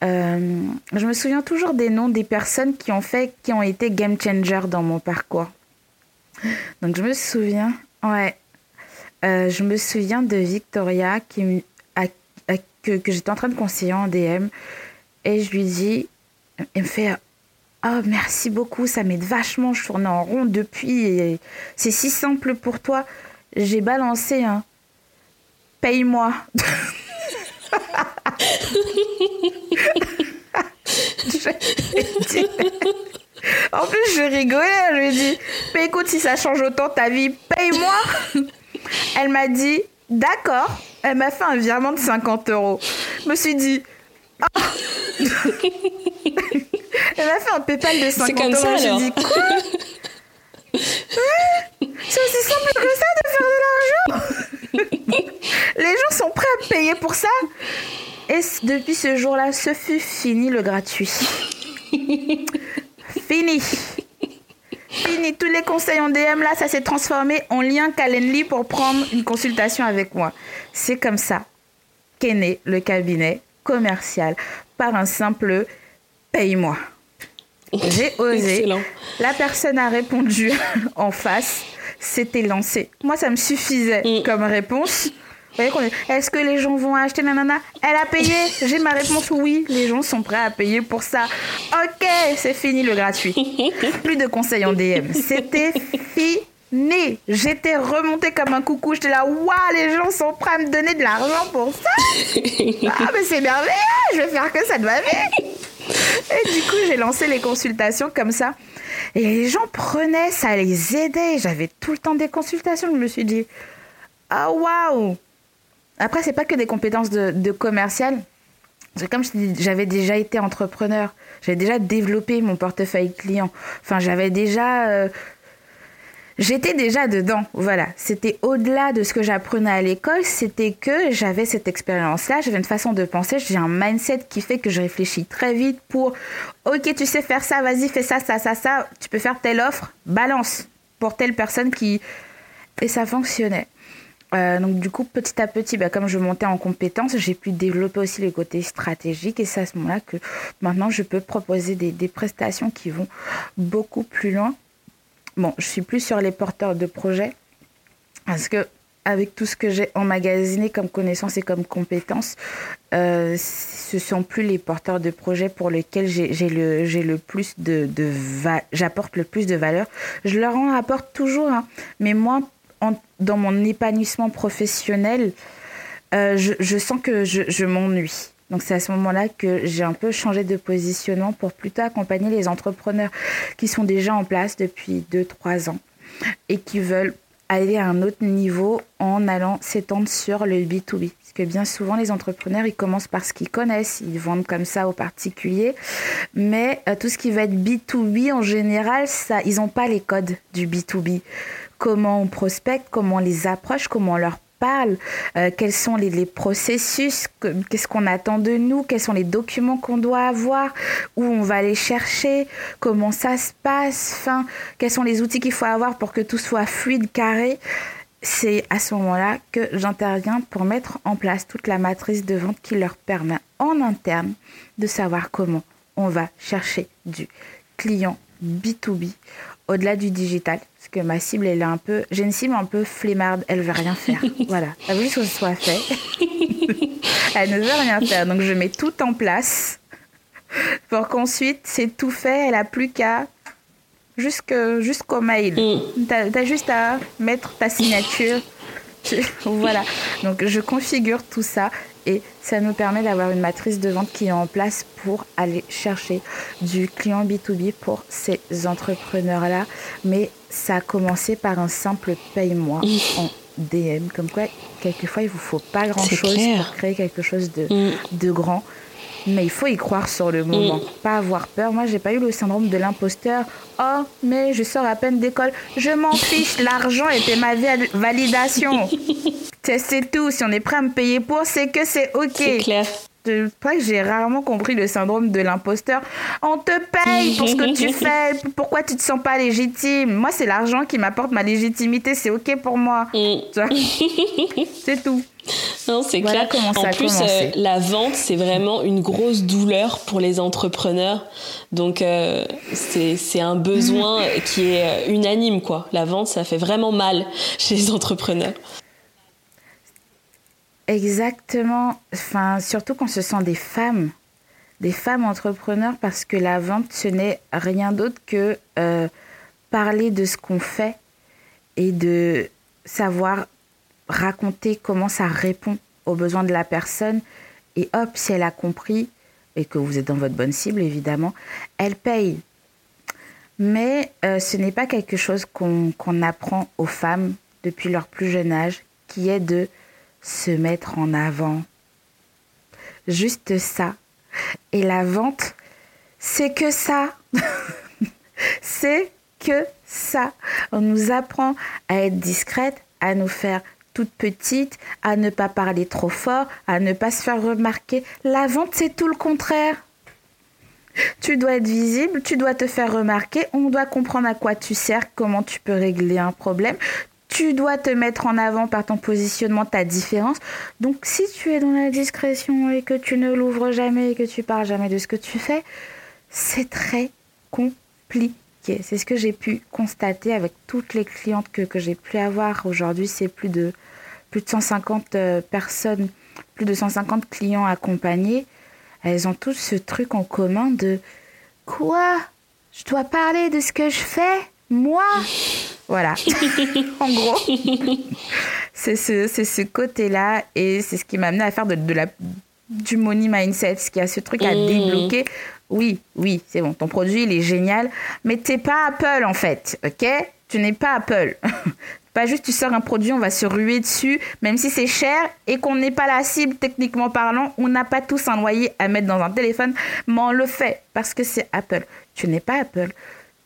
je me souviens toujours des noms des personnes qui ont fait, qui ont été game changer dans mon parcours. Donc je me souviens, ouais, euh, je me souviens de Victoria qui que, que j'étais en train de conseiller en DM et je lui dis, elle me fait Oh, merci beaucoup, ça m'aide vachement, je tourne en rond depuis et c'est si simple pour toi. J'ai balancé un paye-moi. (laughs) (laughs) En plus, je rigolais. Je lui dit, mais écoute, si ça change autant ta vie, paye-moi. Elle m'a dit, d'accord. Elle m'a fait un virement de 50 euros. Je me suis dit, oh, (laughs) Elle m'a fait un PayPal de 50 comme euros. ça, J'ai alors. dit quoi? Ouais, C'est aussi simple que ça de faire de l'argent. Les gens sont prêts à payer pour ça. Et depuis ce jour-là, ce fut fini le gratuit. Fini. Fini. Tous les conseils en DM, là, ça s'est transformé en lien Calendly pour prendre une consultation avec moi. C'est comme ça qu'est né le cabinet commercial par un simple paye-moi. J'ai (laughs) osé. Excellent. La personne a répondu (laughs) en face. C'était lancé. Moi, ça me suffisait Mm. comme réponse. Vous voyez qu'on est- Est-ce que les gens vont acheter Nanana? Elle a payé. J'ai ma réponse oui. Les gens sont prêts à payer pour ça. Ok, c'est fini le gratuit. (laughs) Plus de conseils en DM. C'était fini. J'étais remontée comme un coucou. J'étais là, waouh, les gens sont prêts à me donner de l'argent pour ça. (laughs) Ah, mais c'est merveilleux. Je vais faire que ça de ma vie. Et du coup, j'ai lancé les consultations comme ça. Et les gens prenaient, ça les aidait. J'avais tout le temps des consultations. Je me suis dit, ah waouh Après, c'est pas que des compétences de, commercial. Comme j'avais déjà été entrepreneur. J'avais déjà développé mon portefeuille client. Enfin, j'avais déjà... euh, J'étais déjà dedans, voilà. C'était au-delà de ce que j'apprenais à l'école, c'était que j'avais cette expérience-là, j'avais une façon de penser, j'ai un mindset qui fait que je réfléchis très vite pour, ok, tu sais faire ça, vas-y, fais ça, ça, ça, ça, tu peux faire telle offre, balance pour telle personne qui... Et ça fonctionnait. Euh, donc du coup, petit à petit, bah, comme je montais en compétences, j'ai pu développer aussi le côté stratégique et c'est à ce moment-là que maintenant je peux proposer des, prestations qui vont beaucoup plus loin. Bon, je suis plus sur les porteurs de projets parce que avec tout ce que j'ai emmagasiné comme connaissances et comme compétences, euh, ce sont plus les porteurs de projets pour lesquels j'ai le, le plus de, j'apporte le plus de valeur. Je leur en apporte toujours, hein, mais moi, dans mon épanouissement professionnel, euh, je, sens que je, je m'ennuie. Donc c'est à ce moment-là que j'ai un peu changé de positionnement pour plutôt accompagner les entrepreneurs qui sont déjà en place depuis 2-3 ans et qui veulent aller à un autre niveau en allant s'étendre sur le B2B. Parce que bien souvent, les entrepreneurs, ils commencent par ce qu'ils connaissent, ils vendent comme ça aux particuliers, mais euh, tout ce qui va être B2B, en général, ça, ils n'ont pas les codes du B2B. Comment on prospecte, comment on les approche, comment on leur parle, euh, quels sont les, processus, que- qu'est-ce qu'on attend de nous, quels sont les documents qu'on doit avoir, où on va les chercher, comment ça se passe, quels sont les outils qu'il faut avoir pour que tout soit fluide, carré. C'est à ce moment-là que j'interviens pour mettre en place toute la matrice de vente qui leur permet en interne de savoir comment on va chercher du client B2B au-delà du digital. Que ma cible, elle est un peu. J'ai une cible un peu flemmarde, elle veut rien faire. (laughs) voilà. Elle veut juste que ce soit fait. (laughs) elle ne veut rien faire. Donc je mets tout en place pour qu'ensuite, c'est tout fait. Elle a plus qu'à. jusque- Jusqu'au mail. Mm. T'as as juste à mettre ta signature. Tu- (laughs) voilà. Donc je configure tout ça et ça nous permet d'avoir une matrice de vente qui est en place pour aller chercher du client B2B pour ces entrepreneurs-là. Mais ça a commencé par un simple paye-moi en DM. Comme quoi, quelquefois, il vous faut pas grand-chose pour créer quelque chose de, Mm. de grand. Mais il faut y croire sur le moment, pas avoir peur. Moi, j'ai pas eu le syndrome de l'imposteur. Oh, mais je sors à peine d'école. Je m'en (laughs) fiche, l'argent était ma val- validation. (laughs) C'est c'est tout. Si on est prêt à me payer pour, c'est que c'est ok. C'est clair. C'est vrai que j'ai rarement compris le syndrome de l'imposteur. On te paye pour ce que tu (laughs) fais. Pourquoi tu te sens pas légitime? Moi, c'est l'argent qui m'apporte ma légitimité. C'est ok pour moi. Mm. (laughs) C'est tout. Non, c'est Voilà clair. comment ça en a plus, euh, la vente, c'est vraiment une grosse douleur pour les entrepreneurs. Donc, euh, c'est c'est un besoin Mm. qui est euh, unanime, quoi. La vente, ça fait vraiment mal chez les entrepreneurs. Exactement. Enfin, surtout quand ce sont des femmes, des femmes entrepreneurs, parce que la vente, ce n'est rien d'autre que euh, parler de ce qu'on fait et de savoir raconter comment ça répond aux besoins de la personne. Et hop, si elle a compris, et que vous êtes dans votre bonne cible, évidemment, elle paye. Mais euh, ce n'est pas quelque chose qu'on apprend aux femmes depuis leur plus jeune âge, qui est de se mettre en avant. Juste ça. Et la vente, c'est que ça. (laughs) c'est que ça. On nous apprend à être discrète, à nous faire toute petite, à ne pas parler trop fort, à ne pas se faire remarquer. La vente, c'est tout le contraire. Tu dois être visible, tu dois te faire remarquer, on doit comprendre à quoi tu sers, comment tu peux régler un problème. Tu dois te mettre en avant par ton positionnement, ta différence. Donc si tu es dans la discrétion et que tu ne l'ouvres jamais et que tu parles jamais de ce que tu fais, c'est très compliqué. C'est ce que j'ai pu constater avec toutes les clientes que, j'ai pu avoir. Aujourd'hui, c'est plus de, plus de 150 euh, personnes, plus de 150 clients accompagnés. Elles ont tous ce truc en commun de quoi? Je dois parler de ce que je fais Moi? Voilà. (laughs) en gros, c'est ce, ce côté-là et c'est ce qui m'a amené à faire de, de la, du money mindset, ce qui a ce truc à mmh. débloquer oui, oui, c'est bon, ton produit, il est génial, mais t'es pas Apple en fait, ok? Tu n'es pas Apple. (laughs) pas juste tu sors un produit, on va se ruer dessus, même si c'est cher et qu'on n'est pas la cible techniquement parlant, on n'a pas tous un loyer à mettre dans un téléphone, mais on le fait parce que c'est Apple. Tu n'es pas Apple,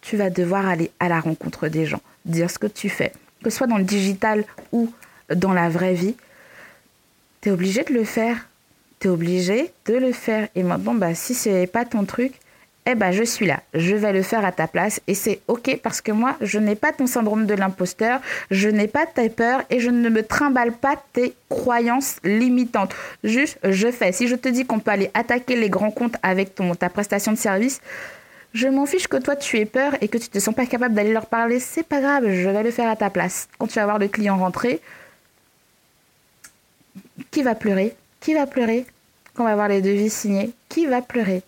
tu vas devoir aller à la rencontre des gens, dire ce que tu fais, que ce soit dans le digital ou dans la vraie vie. Tu es obligé de le faire tu es obligé de le faire. Et maintenant, bah, si ce n'est pas ton truc, eh ben, je suis là. Je vais le faire à ta place. Et c'est OK parce que moi, je n'ai pas ton syndrome de l'imposteur, je n'ai pas tes peurs et je ne me trimballe pas tes croyances limitantes. Juste, je fais. Si je te dis qu'on peut aller attaquer les grands comptes avec ton, ta prestation de service, je m'en fiche que toi tu aies peur et que tu te sens pas capable d'aller leur parler. C'est pas grave, je vais le faire à ta place. Quand tu vas voir le client rentrer, qui va pleurer? Qui va pleurer quand on va voir les devis signés? Qui va pleurer?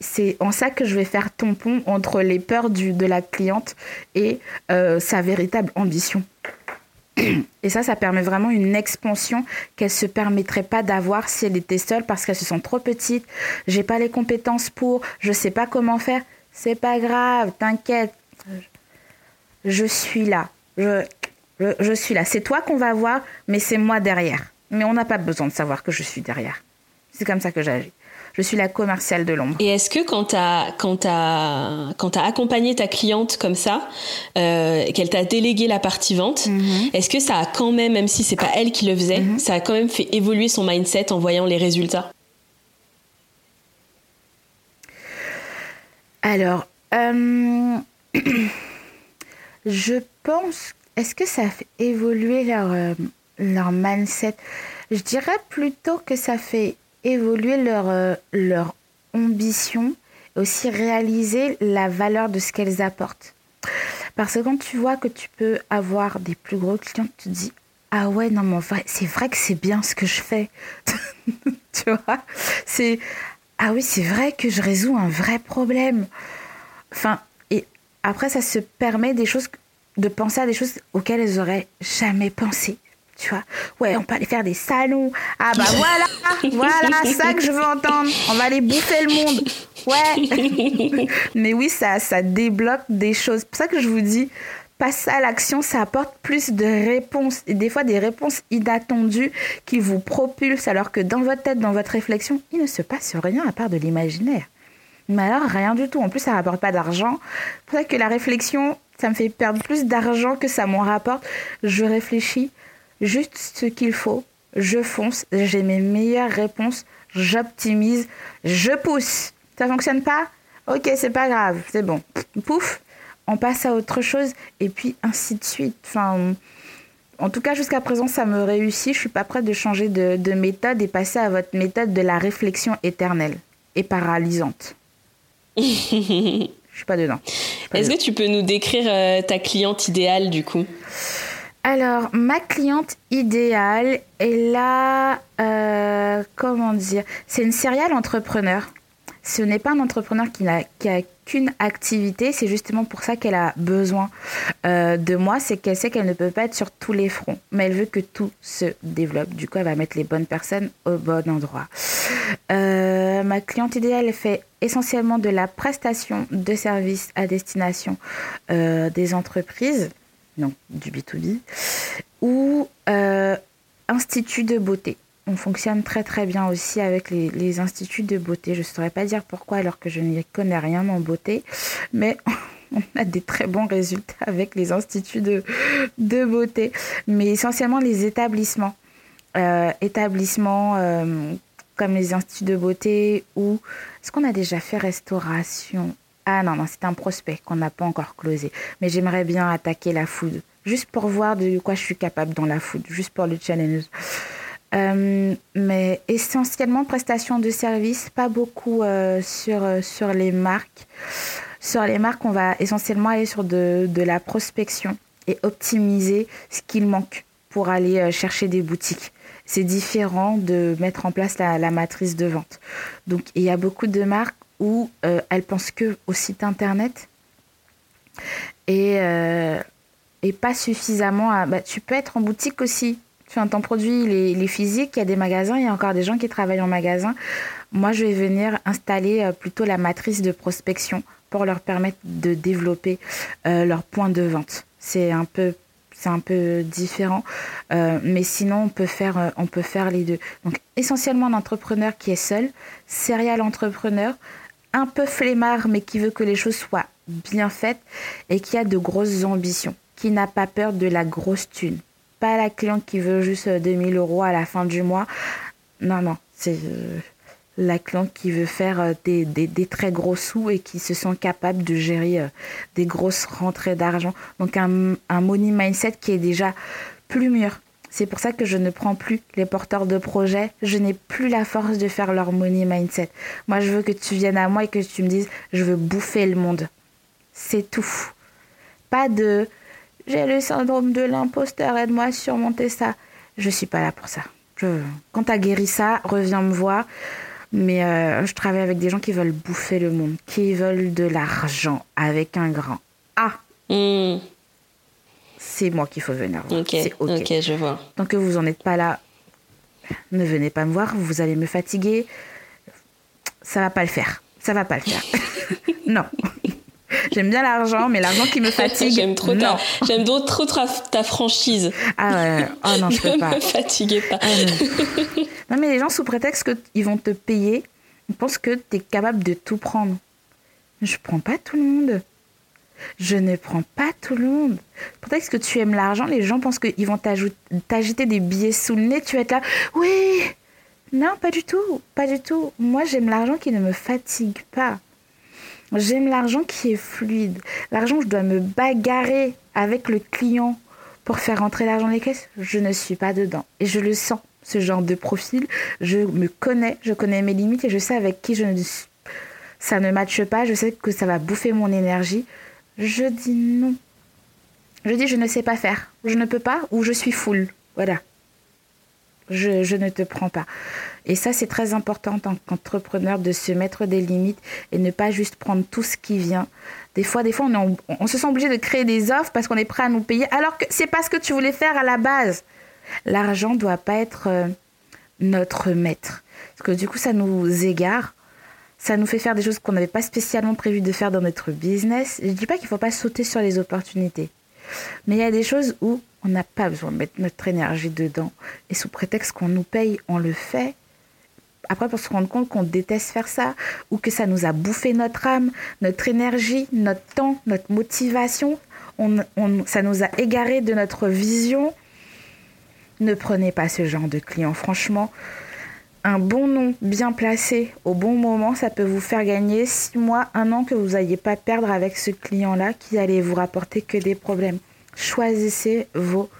C'est en ça que je vais faire tampon entre les peurs de la cliente et euh, sa véritable ambition. (coughs) Et ça, ça permet vraiment une expansion qu'elle se permettrait pas d'avoir si elle était seule parce qu'elles se sont trop petites. J'ai pas les compétences pour, je sais pas comment faire. C'est pas grave, t'inquiète. Je suis là. Je, je suis là. C'est toi qu'on va voir, mais c'est moi derrière. Mais on n'a pas besoin de savoir que je suis derrière. C'est comme ça que j'agis. Je suis la commerciale de l'ombre. Et est-ce que quand tu as, quand accompagné ta cliente comme ça, euh, qu'elle t'a délégué la partie vente, mhm. est-ce que ça a quand même, même si c'est pas elle qui le faisait, mhm. ça a quand même fait évoluer son mindset en voyant les résultats? Alors, euh, (clears throat) je pense, est-ce que ça a fait évoluer leur, euh, leur mindset? Je dirais plutôt que ça fait évoluer leur, euh, leur ambition et aussi réaliser la valeur de ce qu'elles apportent. Parce que quand tu vois que tu peux avoir des plus gros clients, tu te dis Ah ouais, non, mais c'est vrai que c'est bien ce que je fais. (laughs) tu vois C'est Ah oui, c'est vrai que je résous un vrai problème. Enfin, et après, ça se permet des choses, de penser à des choses auxquelles elles auraient jamais pensé tu vois. Ouais, on peut aller faire des salons. Ah bah voilà, voilà, ça que je veux entendre. On va aller bouffer le monde. Ouais. (laughs) Mais oui, ça, ça débloque des choses. C'est pour ça que je vous dis, passer à l'action, ça apporte plus de réponses. Et des fois, des réponses inattendues qui vous propulsent, alors que dans votre tête, dans votre réflexion, il ne se passe rien à part de l'imaginaire. Mais alors, rien du tout. En plus, ça ne rapporte pas d'argent. C'est pour ça que la réflexion, ça me fait perdre plus d'argent que ça m'en rapporte. Je réfléchis juste ce qu'il faut, je fonce, j'ai mes meilleures réponses, j'optimise, je pousse. Ça fonctionne pas? Ok, c'est pas grave, c'est bon. Pouf, on passe à autre chose et puis ainsi de suite. Enfin, en tout cas, jusqu'à présent, ça me réussit. Je suis pas prête de changer de, de méthode et passer à votre méthode de la réflexion éternelle et paralysante. (laughs) Je suis pas dedans. Est-ce que tu peux nous décrire euh, ta cliente idéale du coup? Alors, ma cliente idéale est là, euh, comment dire, c'est une serial entrepreneur. Ce n'est pas un entrepreneur qui n'a qu'une activité, c'est justement pour ça qu'elle a besoin euh, de moi, c'est qu'elle sait qu'elle ne peut pas être sur tous les fronts, mais elle veut que tout se développe. Du coup, elle va mettre les bonnes personnes au bon endroit. Euh, ma cliente idéale fait essentiellement de la prestation de services à destination des entreprises donc du B2B, ou euh, institut de beauté. on fonctionne très très bien aussi avec les, instituts de beauté. Je ne saurais pas dire pourquoi alors que je n'y connais rien en beauté, mais (laughs) on a des très bons résultats avec les instituts de, beauté. Mais essentiellement les établissements. Euh, établissements euh, comme les instituts de beauté ou est-ce qu'on a déjà fait restauration Ah non, non, c'est un prospect qu'on n'a pas encore closé. Mais j'aimerais bien attaquer la food, juste pour voir de quoi je suis capable dans la food, juste pour le challenge. Euh, mais essentiellement prestation de services, pas beaucoup euh, sur, euh, sur les marques. Sur les marques, on va essentiellement aller sur de, la prospection et optimiser ce qu'il manque pour aller chercher des boutiques. C'est différent de mettre en place la, la, matrice de vente. Donc il y a beaucoup de marques où elles pensent que au site internet et, et pas suffisamment à... Bah, tu peux être en boutique aussi Enfin, ton produit, les est, physique, il y a des magasins, il y a encore des gens qui travaillent en magasin. Moi, je vais venir installer euh, plutôt la matrice de prospection pour leur permettre de développer euh, leur point de vente. C'est un peu c'est un peu différent, euh, mais sinon on peut faire on peut faire les deux. Donc essentiellement un entrepreneur qui est seul, serial entrepreneur, un peu flemmard mais qui veut que les choses soient bien faites et qui a de grosses ambitions, qui n'a pas peur de la grosse thune pas la cliente qui veut juste 2000 euros à la fin du mois. Non, non, c'est euh, la cliente qui veut faire euh, des, des, très gros sous et qui se sent capable de gérer euh, des grosses rentrées d'argent. Donc un, un money mindset qui est déjà plus mûr. C'est pour ça que je ne prends plus les porteurs de projets. Je n'ai plus la force de faire leur money mindset. Moi, je veux que tu viennes à moi et que tu me dises, je veux bouffer le monde. C'est tout. Pas de j'ai le syndrome de l'imposteur, aide-moi à surmonter ça. Je suis pas là pour ça. Je... Quand tu as guéri ça, reviens me voir. Mais euh, je travaille avec des gens qui veulent bouffer le monde, qui veulent de l'argent avec un grand A. Hmm. C'est moi qu'il faut venir voir. Ok, ok, je vois. Tant que vous n'en êtes pas là, ne venez pas me voir, vous allez me fatiguer. Ça va pas le faire. Ça va pas le faire. (laughs) non. (laughs) J'aime bien l'argent, mais l'argent qui me fatigue. j'aime trop ta, j'aime trop ta, franchise. Ah ouais, oh non, je (laughs) peux pas. Ne me fatiguez pas. Ah non. mais les gens, sous prétexte qu'ils vont te payer, ils pensent que tu es capable de tout prendre. Je prends pas tout le monde. Je ne prends pas tout le monde. Prétexte que tu aimes l'argent, les gens pensent qu'ils vont t'ajouter des billets sous le nez. Tu vas être là, oui. Non, pas du tout. Pas du tout. Moi, j'aime l'argent qui ne me fatigue pas. J'aime l'argent qui est fluide. L'argent, je dois me bagarrer avec le client pour faire rentrer l'argent dans les caisses. Je ne suis pas dedans. Et je le sens, ce genre de profil. Je me connais, je connais mes limites et je sais avec qui je ça ne matche pas. Je sais que ça va bouffer mon énergie. Je dis non. Je dis je ne sais pas faire. Je ne peux pas ou je suis full. Voilà. Je, je ne te prends pas. Et ça, c'est très important en tant qu'entrepreneur de se mettre des limites et ne pas juste prendre tout ce qui vient. Des fois, des fois on, on se sent obligé de créer des offres parce qu'on est prêt à nous payer, alors que c'est pas ce que tu voulais faire à la base. L'argent doit pas être euh, notre maître. Parce que du coup, ça nous égare. Ça nous fait faire des choses qu'on n'avait pas spécialement prévu de faire dans notre business. Je ne dis pas qu'il ne faut pas sauter sur les opportunités. Mais il y a des choses où on n'a pas besoin de mettre notre énergie dedans. Et sous prétexte qu'on nous paye, on le fait après pour se rendre compte qu'on déteste faire ça ou que ça nous a bouffé notre âme, notre énergie, notre temps, notre motivation, on, ça nous a égaré de notre vision. Ne prenez pas ce genre de client. Franchement, un bon nom bien placé au bon moment, ça peut vous faire gagner six mois, un an que vous n'alliez pas perdre avec ce client-là qui allait vous rapporter que des problèmes. Choisissez vos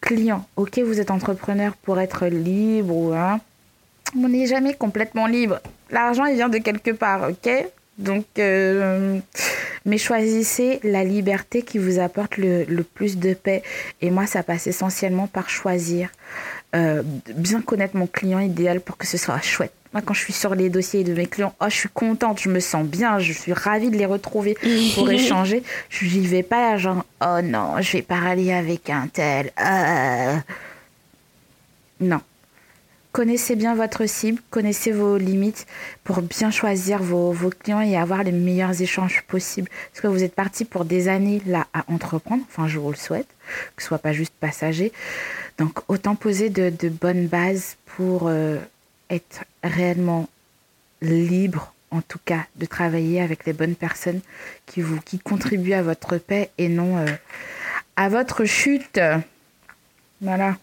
clients. Ok, vous êtes entrepreneur pour être libre ou hein, on n'est jamais complètement libre. L'argent, il vient de quelque part, ok? Donc, euh, mais choisissez la liberté qui vous apporte le, plus de paix. Et moi, ça passe essentiellement par choisir, euh, bien connaître mon client idéal pour que ce soit chouette. Moi, quand je suis sur les dossiers de mes clients, oh, je suis contente, je me sens bien, je suis ravie de les retrouver pour (laughs) échanger. Je n'y vais pas genre, oh non, je vais parler avec un tel. Euh. Non connaissez bien votre cible, connaissez vos limites pour bien choisir vos, clients et avoir les meilleurs échanges possibles. Parce que vous êtes parti pour des années là à entreprendre, enfin je vous le souhaite, que ce soit pas juste passager. Donc autant poser de, bonnes bases pour euh, être réellement libre, en tout cas, de travailler avec les bonnes personnes qui vous qui contribuent à votre paix et non euh, à votre chute. Voilà.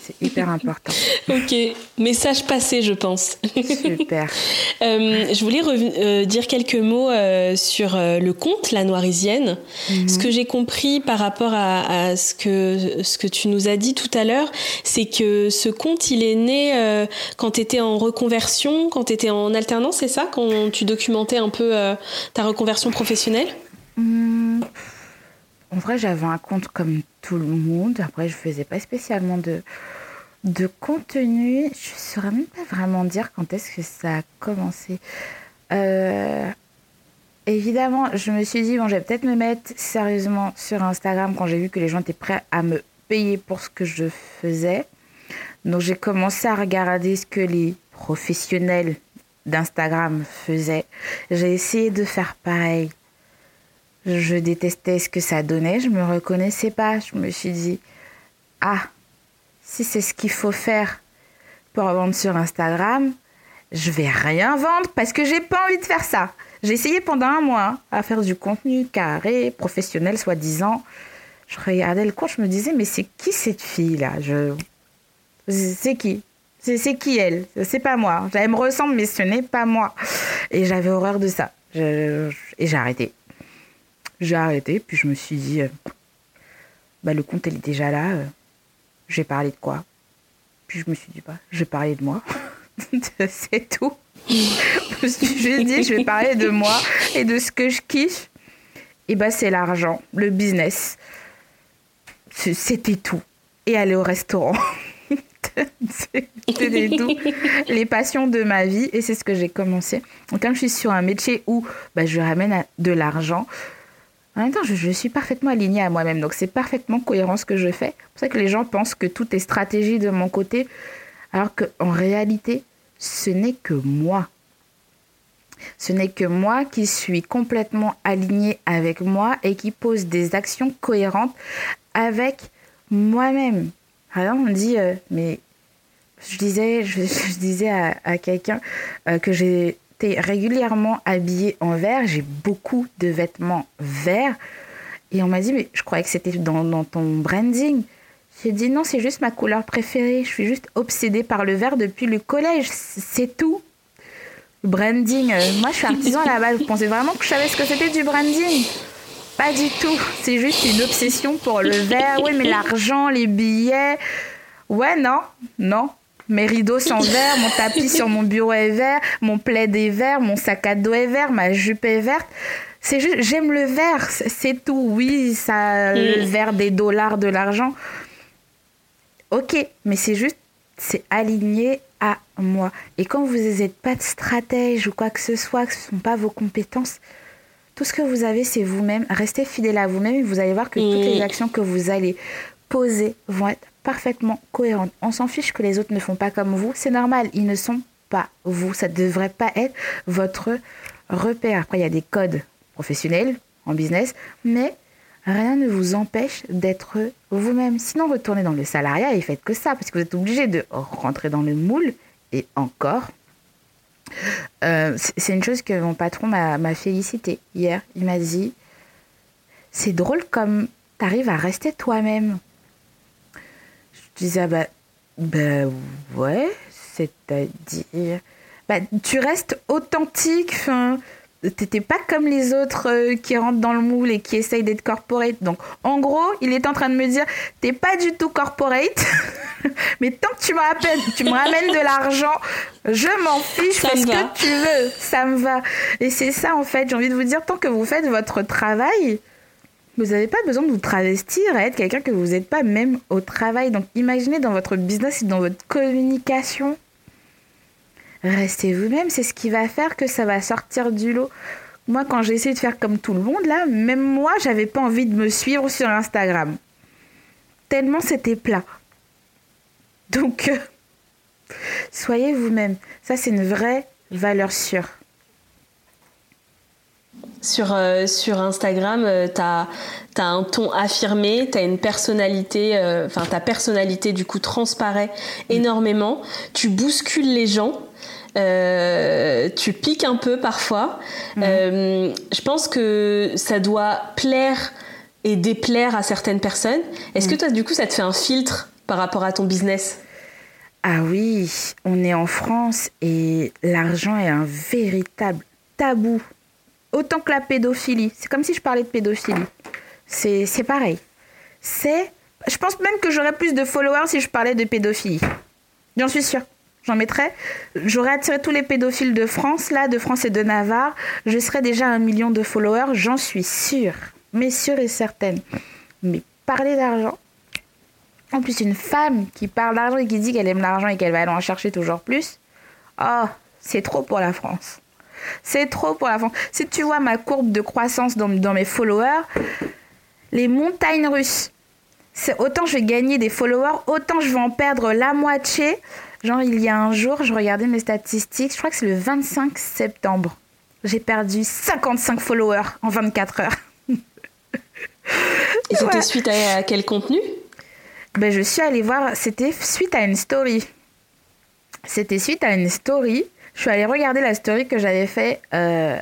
C'est hyper important. (laughs) ok, message passé, je pense. Super. (laughs) Euh, je voulais euh, dire quelques mots euh, sur le conte La Noirisienne. Mhm. Ce que j'ai compris par rapport à, ce, que, ce que tu nous as dit tout à l'heure, c'est que ce conte, il est né quand tu étais en reconversion, quand tu étais en alternance, c'est ça? Quand tu documentais un peu ta reconversion professionnelle? Hmm. En vrai, j'avais un compte comme tout le monde. Après, je faisais pas spécialement de, de contenu. Je ne saurais même pas vraiment dire quand est-ce que ça a commencé. Euh, évidemment, je me suis dit, bon, je vais peut-être me mettre sérieusement sur Instagram quand j'ai vu que les gens étaient prêts à me payer pour ce que je faisais. Donc, j'ai commencé à regarder ce que les professionnels d'Instagram faisaient. J'ai essayé de faire pareil je détestais ce que ça donnait, je me reconnaissais pas. Je me suis dit, ah, si c'est ce qu'il faut faire pour vendre sur Instagram, je vais rien vendre parce que j'ai pas envie de faire ça. J'ai essayé pendant un mois à faire du contenu carré, professionnel, soi-disant. Je regardais le compte, je me disais, mais c'est qui cette fille-là? C'est qui? C'est qui elle? C'est pas moi. Elle me ressemble, mais ce n'est pas moi. Et j'avais horreur de ça. Et j'ai arrêté. J'ai arrêté, puis je me suis dit, euh, bah, le compte, elle est déjà là. Euh, j'ai parlé de quoi? Puis je me suis dit, bah, je vais parler de moi. (laughs) C'est tout. je me suis dit, je vais parler de moi et de ce que je kiffe. Et bah, c'est l'argent, le business. C'était tout. Et aller au restaurant. (laughs) C'était tout. Les passions de ma vie. Et c'est ce que j'ai commencé. Donc, comme je suis sur un métier où bah, je ramène de l'argent, en même temps, je, suis parfaitement alignée à moi-même, donc c'est parfaitement cohérent ce que je fais. C'est pour ça que les gens pensent que tout est stratégie de mon côté, alors qu'en réalité, ce n'est que moi. Ce n'est que moi qui suis complètement alignée avec moi et qui pose des actions cohérentes avec moi-même. Alors on dit, euh, mais je disais, je, disais à, quelqu'un euh, que j'ai régulièrement habillée en vert. J'ai beaucoup de vêtements verts. Et on m'a dit, mais je croyais que c'était dans, ton branding. J'ai dit, non, c'est juste ma couleur préférée. Je suis juste obsédée par le vert depuis le collège. C'est tout. branding. Euh, moi, je suis artisan base. Vous pensez vraiment que je savais ce que c'était du branding? Pas du tout. C'est juste une obsession pour le vert. Oui, mais l'argent, les billets. Ouais, non, non. Mes rideaux sont (laughs) verts, mon tapis sur mon bureau est vert, mon plaid est vert, mon sac à dos est vert, ma jupe est verte. C'est juste, j'aime le vert, c'est tout. Oui, ça, le mm. vert des dollars, de l'argent. Ok, mais c'est juste, c'est aligné à moi. Et quand vous n'êtes pas de stratège ou quoi que ce soit, que ce ne sont pas vos compétences, tout ce que vous avez, c'est vous-même. Restez fidèle à vous-même et vous allez voir que toutes les mm. actions que vous allez poser vont être parfaitement cohérente. On s'en fiche que les autres ne font pas comme vous. C'est normal, ils ne sont pas vous. Ça ne devrait pas être votre repère. Après, il y a des codes professionnels en business, mais rien ne vous empêche d'être vous-même. Sinon, retournez dans le salariat et faites que ça, parce que vous êtes obligé de rentrer dans le moule. Et encore, euh, c'est une chose que mon patron m'a félicité hier. Il m'a dit, c'est drôle comme tu arrives à rester toi-même. Je disais, ah bah, bah ouais, c'est-à-dire. Bah, tu restes authentique, enfin. T'étais pas comme les autres euh, qui rentrent dans le moule et qui essayent d'être corporate. Donc, en gros, il est en train de me dire, t'es pas du tout corporate, (laughs) mais tant que tu me ramènes, tu me ramènes de l'argent, je m'en fiche, fais ce que tu veux, ça me va. Et c'est ça, en fait, j'ai envie de vous dire, tant que vous faites votre travail, vous n'avez pas besoin de vous travestir à être quelqu'un que vous n'êtes pas même au travail. Donc imaginez dans votre business et dans votre communication. Restez vous-même, c'est ce qui va faire que ça va sortir du lot. Moi, quand j'ai essayé de faire comme tout le monde, là, même moi, j'avais pas envie de me suivre sur Instagram. Tellement c'était plat. Donc, (laughs) soyez vous-même. Ça, c'est une vraie valeur sûre. Sur, euh, sur Instagram, euh, tu as, un ton affirmé, tu as une personnalité, enfin ta personnalité du coup transparaît énormément, tu bouscules les gens. tu piques un peu parfois. Mhm. je pense que ça doit plaire et déplaire à certaines personnes. Est-ce que mm. toi, du coup, ça te fait un filtre par rapport à ton business? Ah oui, on est en France et l'argent est un véritable tabou. Autant que la pédophilie. C'est comme si je parlais de pédophilie. C'est pareil. C'est. Je pense même que j'aurais plus de followers si je parlais de pédophilie. J'en suis sûre. J'en mettrais. J'aurais attiré tous les pédophiles de France, là, de France et de Navarre. Je serais déjà un million de followers, j'en suis sûre mais sûre et certaine. Mais parler d'argent, en plus une femme qui parle d'argent et qui dit qu'elle aime l'argent et qu'elle va aller en chercher toujours plus, oh, c'est trop pour la France. C'est trop pour la France. Si tu vois ma courbe de croissance dans, dans mes followers, les montagnes russes, c'est autant je vais gagner des followers, autant je vais en perdre la moitié. Genre, il y a un jour, je regardais mes statistiques, je crois que c'est le 25 septembre. J'ai perdu 55 followers en 24 heures. Et c'était suite à, quel contenu? Ben, Je suis allée voir, c'était suite à une story. C'était suite à une story. Je suis allée regarder la story que j'avais fait. Euh,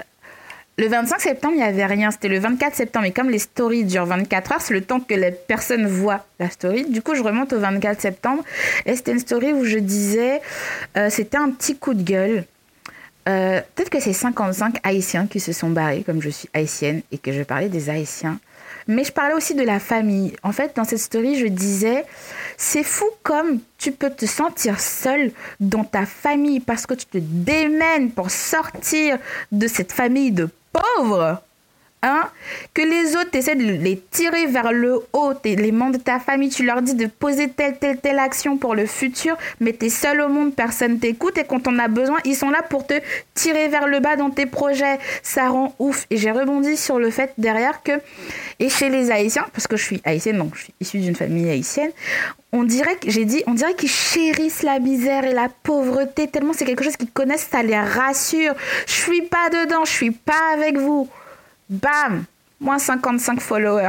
le 25 septembre, il n'y avait rien. C'était le 24 septembre. Et comme les stories durent 24 heures, c'est le temps que les personnes voient la story. Du coup, je remonte au 24 septembre. Et c'était une story où je disais, euh, c'était un petit coup de gueule. Euh, peut-être que c'est 55 Haïtiens qui se sont barrés, comme je suis haïtienne, et que je parlais des Haïtiens. Mais je parlais aussi de la famille. En fait, dans cette story, je disais, c'est fou comme tu peux te sentir seul dans ta famille parce que tu te démènes pour sortir de cette famille de pauvres. Que les autres, essaient de les tirer vers le haut, les membres de ta famille, tu leur dis de poser telle, telle, telle action pour le futur, mais tu es seul au monde, personne t'écoute, et quand on a besoin, ils sont là pour te tirer vers le bas dans tes projets. Ça rend ouf. Et j'ai rebondi sur le fait derrière que, et chez les Haïtiens, parce que je suis haïtienne, donc je suis issue d'une famille haïtienne, on dirait que j'ai dit, on dirait qu'ils chérissent la misère et la pauvreté tellement c'est quelque chose qu'ils connaissent, ça les rassure. Je suis pas dedans, je suis pas avec vous. Bam Moins 55 followers.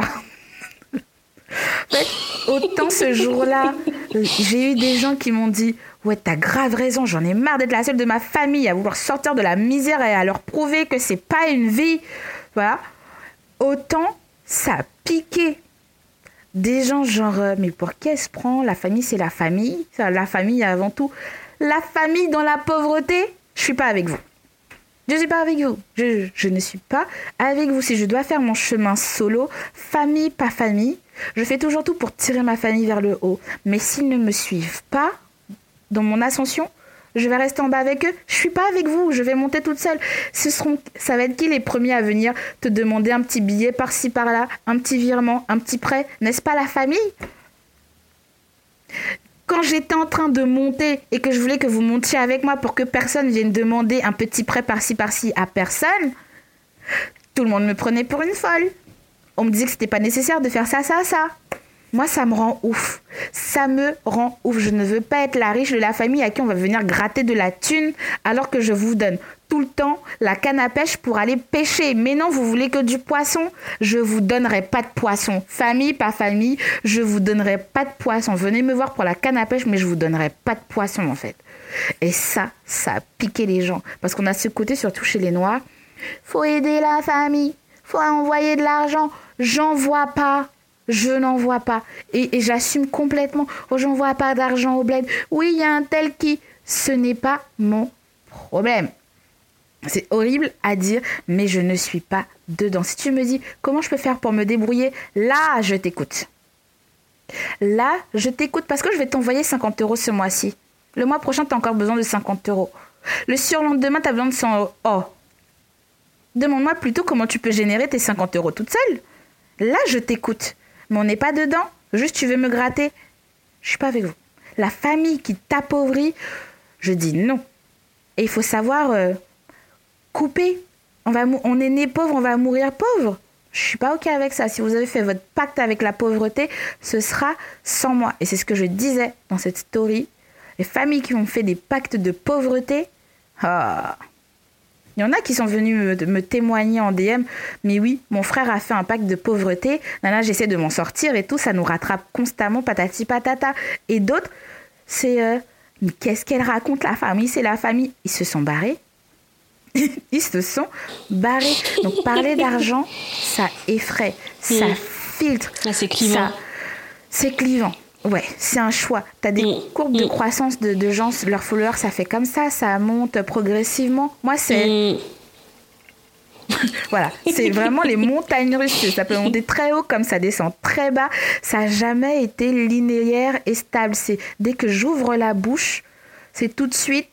(laughs) autant ce jour-là, j'ai eu des gens qui m'ont dit Ouais, t'as grave raison, j'en ai marre d'être la seule de ma famille à vouloir sortir de la misère et à leur prouver que c'est pas une vie. Voilà. Autant ça a piqué. Des gens genre, euh, mais pour qui elle se prend? La famille, c'est la famille. La famille avant tout. La famille dans la pauvreté, je suis pas avec vous. Je ne suis pas avec vous. Je, ne suis pas avec vous. Si je dois faire mon chemin solo, famille, pas famille, je fais toujours tout pour tirer ma famille vers le haut. Mais s'ils ne me suivent pas dans mon ascension, je vais rester en bas avec eux. Je suis pas avec vous. Je vais monter toute seule. Ce seront, ça va être qui les premiers à venir te demander un petit billet par-ci par-là, un petit virement, un petit prêt? N'est-ce pas la famille? Quand j'étais en train de monter et que je voulais que vous montiez avec moi pour que personne vienne demander un petit prêt par-ci par-ci à personne, tout le monde me prenait pour une folle. On me disait que c'était pas nécessaire de faire ça, ça, ça. Moi, ça me rend ouf. Ça me rend ouf. Je ne veux pas être la riche de la famille à qui on va venir gratter de la thune alors que je vous donne le temps la canne à pêche pour aller pêcher. Mais non, vous voulez que du poisson? Je vous donnerai pas de poisson. Famille, pas famille, je vous donnerai pas de poisson. Venez me voir pour la canne à pêche, mais je vous donnerai pas de poisson en fait. Et ça, ça a piqué les gens. Parce qu'on a ce côté, surtout chez les Noirs, faut aider la famille, faut envoyer de l'argent. J'en vois pas. Je n'en vois pas. Et, j'assume complètement. Oh, j'envoie pas d'argent au bled. Oui, il y a un tel qui. Ce n'est pas mon problème. C'est horrible à dire, mais je ne suis pas dedans. Si tu me dis comment je peux faire pour me débrouiller, là, je t'écoute. Là, je t'écoute parce que je vais t'envoyer 50 euros ce mois-ci. Le mois prochain, tu as encore besoin de 50 euros. Le surlendemain, tu as besoin de 100 euros. Oh Demande-moi plutôt comment tu peux générer tes 50 euros toute seule. Là, je t'écoute. Mais on n'est pas dedans. Juste, tu veux me gratter? Je suis pas avec vous. La famille qui t'appauvrit, je dis non. Et il faut savoir euh, couper. On, va on est né pauvre, on va mourir pauvre. Je suis pas OK avec ça. Si vous avez fait votre pacte avec la pauvreté, ce sera sans moi. Et c'est ce que je disais dans cette story. Les familles qui ont fait des pactes de pauvreté, ah. Il y en a qui sont venus me, témoigner en DM, mais oui, mon frère a fait un pacte de pauvreté, nana, j'essaie de m'en sortir et tout, ça nous rattrape constamment, patati patata. Et d'autres, c'est, euh, qu'est-ce qu'elle raconte, la famille, c'est la famille. Ils se sont barrés. Ils se sont barrés. Donc parler d'argent, ça effraie, ça mm. filtre. Ah, c'est clivant. C'est clivant. Ouais, c'est un choix. Tu as des mm. courbes de mm. croissance de, gens, leurs followers, ça fait comme ça, ça monte progressivement. Moi, c'est. (laughs) voilà, c'est vraiment les montagnes russes. Ça peut monter très haut comme ça descend très bas. Ça n'a jamais été linéaire et stable. C'est dès que j'ouvre la bouche, c'est tout de suite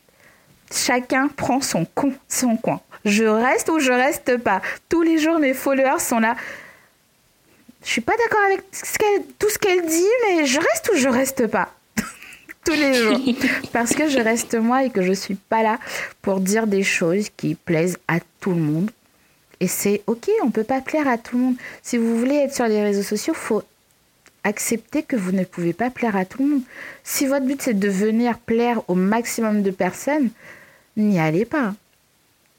chacun prend son, con, son coin. Je reste ou je reste pas. Tous les jours, mes followers sont là. Je suis pas d'accord avec tout ce qu'elle dit, mais je reste ou je reste pas? (laughs) Tous les jours. (laughs) Parce que je reste moi et que je suis pas là pour dire des choses qui plaisent à tout le monde. Et c'est ok, on peut pas plaire à tout le monde. Si vous voulez être sur les réseaux sociaux, faut accepter que vous ne pouvez pas plaire à tout le monde. Si votre but c'est de venir plaire au maximum de personnes, n'y allez pas.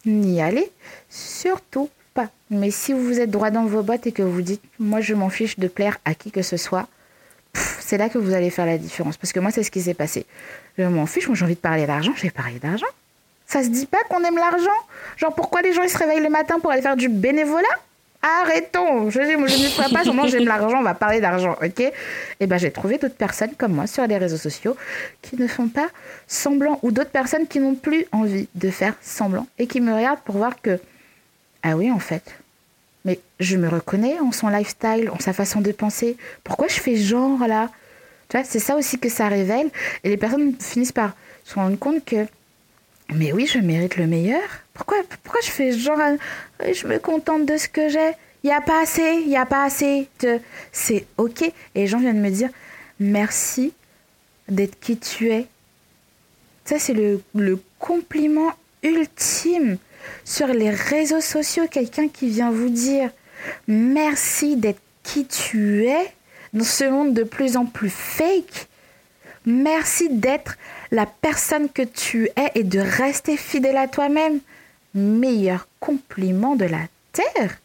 N'y allez surtout pas. Mais si vous êtes droit dans vos bottes et que vous dites, moi je m'en fiche de plaire à qui que ce soit, c'est là que vous allez faire la différence. Parce que moi, c'est ce qui s'est passé. Je m'en fiche, moi j'ai envie de parler d'argent, je vais parler d'argent. Ça se dit pas qu'on aime l'argent? Genre pourquoi les gens ils se réveillent le matin pour aller faire du bénévolat? Arrêtons Je, je ne ferai pas seulement j'aime l'argent, on va parler d'argent, ok? Et eh ben j'ai trouvé d'autres personnes comme moi sur les réseaux sociaux qui ne font pas semblant ou d'autres personnes qui n'ont plus envie de faire semblant et qui me regardent pour voir que ah oui, en fait. Mais je me reconnais en son lifestyle, en sa façon de penser. Pourquoi je fais genre là? Tu vois, c'est ça aussi que ça révèle. Et les personnes finissent par se rendre compte que, mais oui, je mérite le meilleur. Pourquoi, pourquoi je fais genre, je me contente de ce que j'ai Il n'y a pas assez, il n'y a pas assez. C'est ok. Et les gens viennent me dire, merci d'être qui tu es. Ça, c'est le, le compliment ultime sur les réseaux sociaux quelqu'un qui vient vous dire merci d'être qui tu es dans ce monde de plus en plus fake. Merci d'être la personne que tu es et de rester fidèle à toi-même. Meilleur compliment de la terre.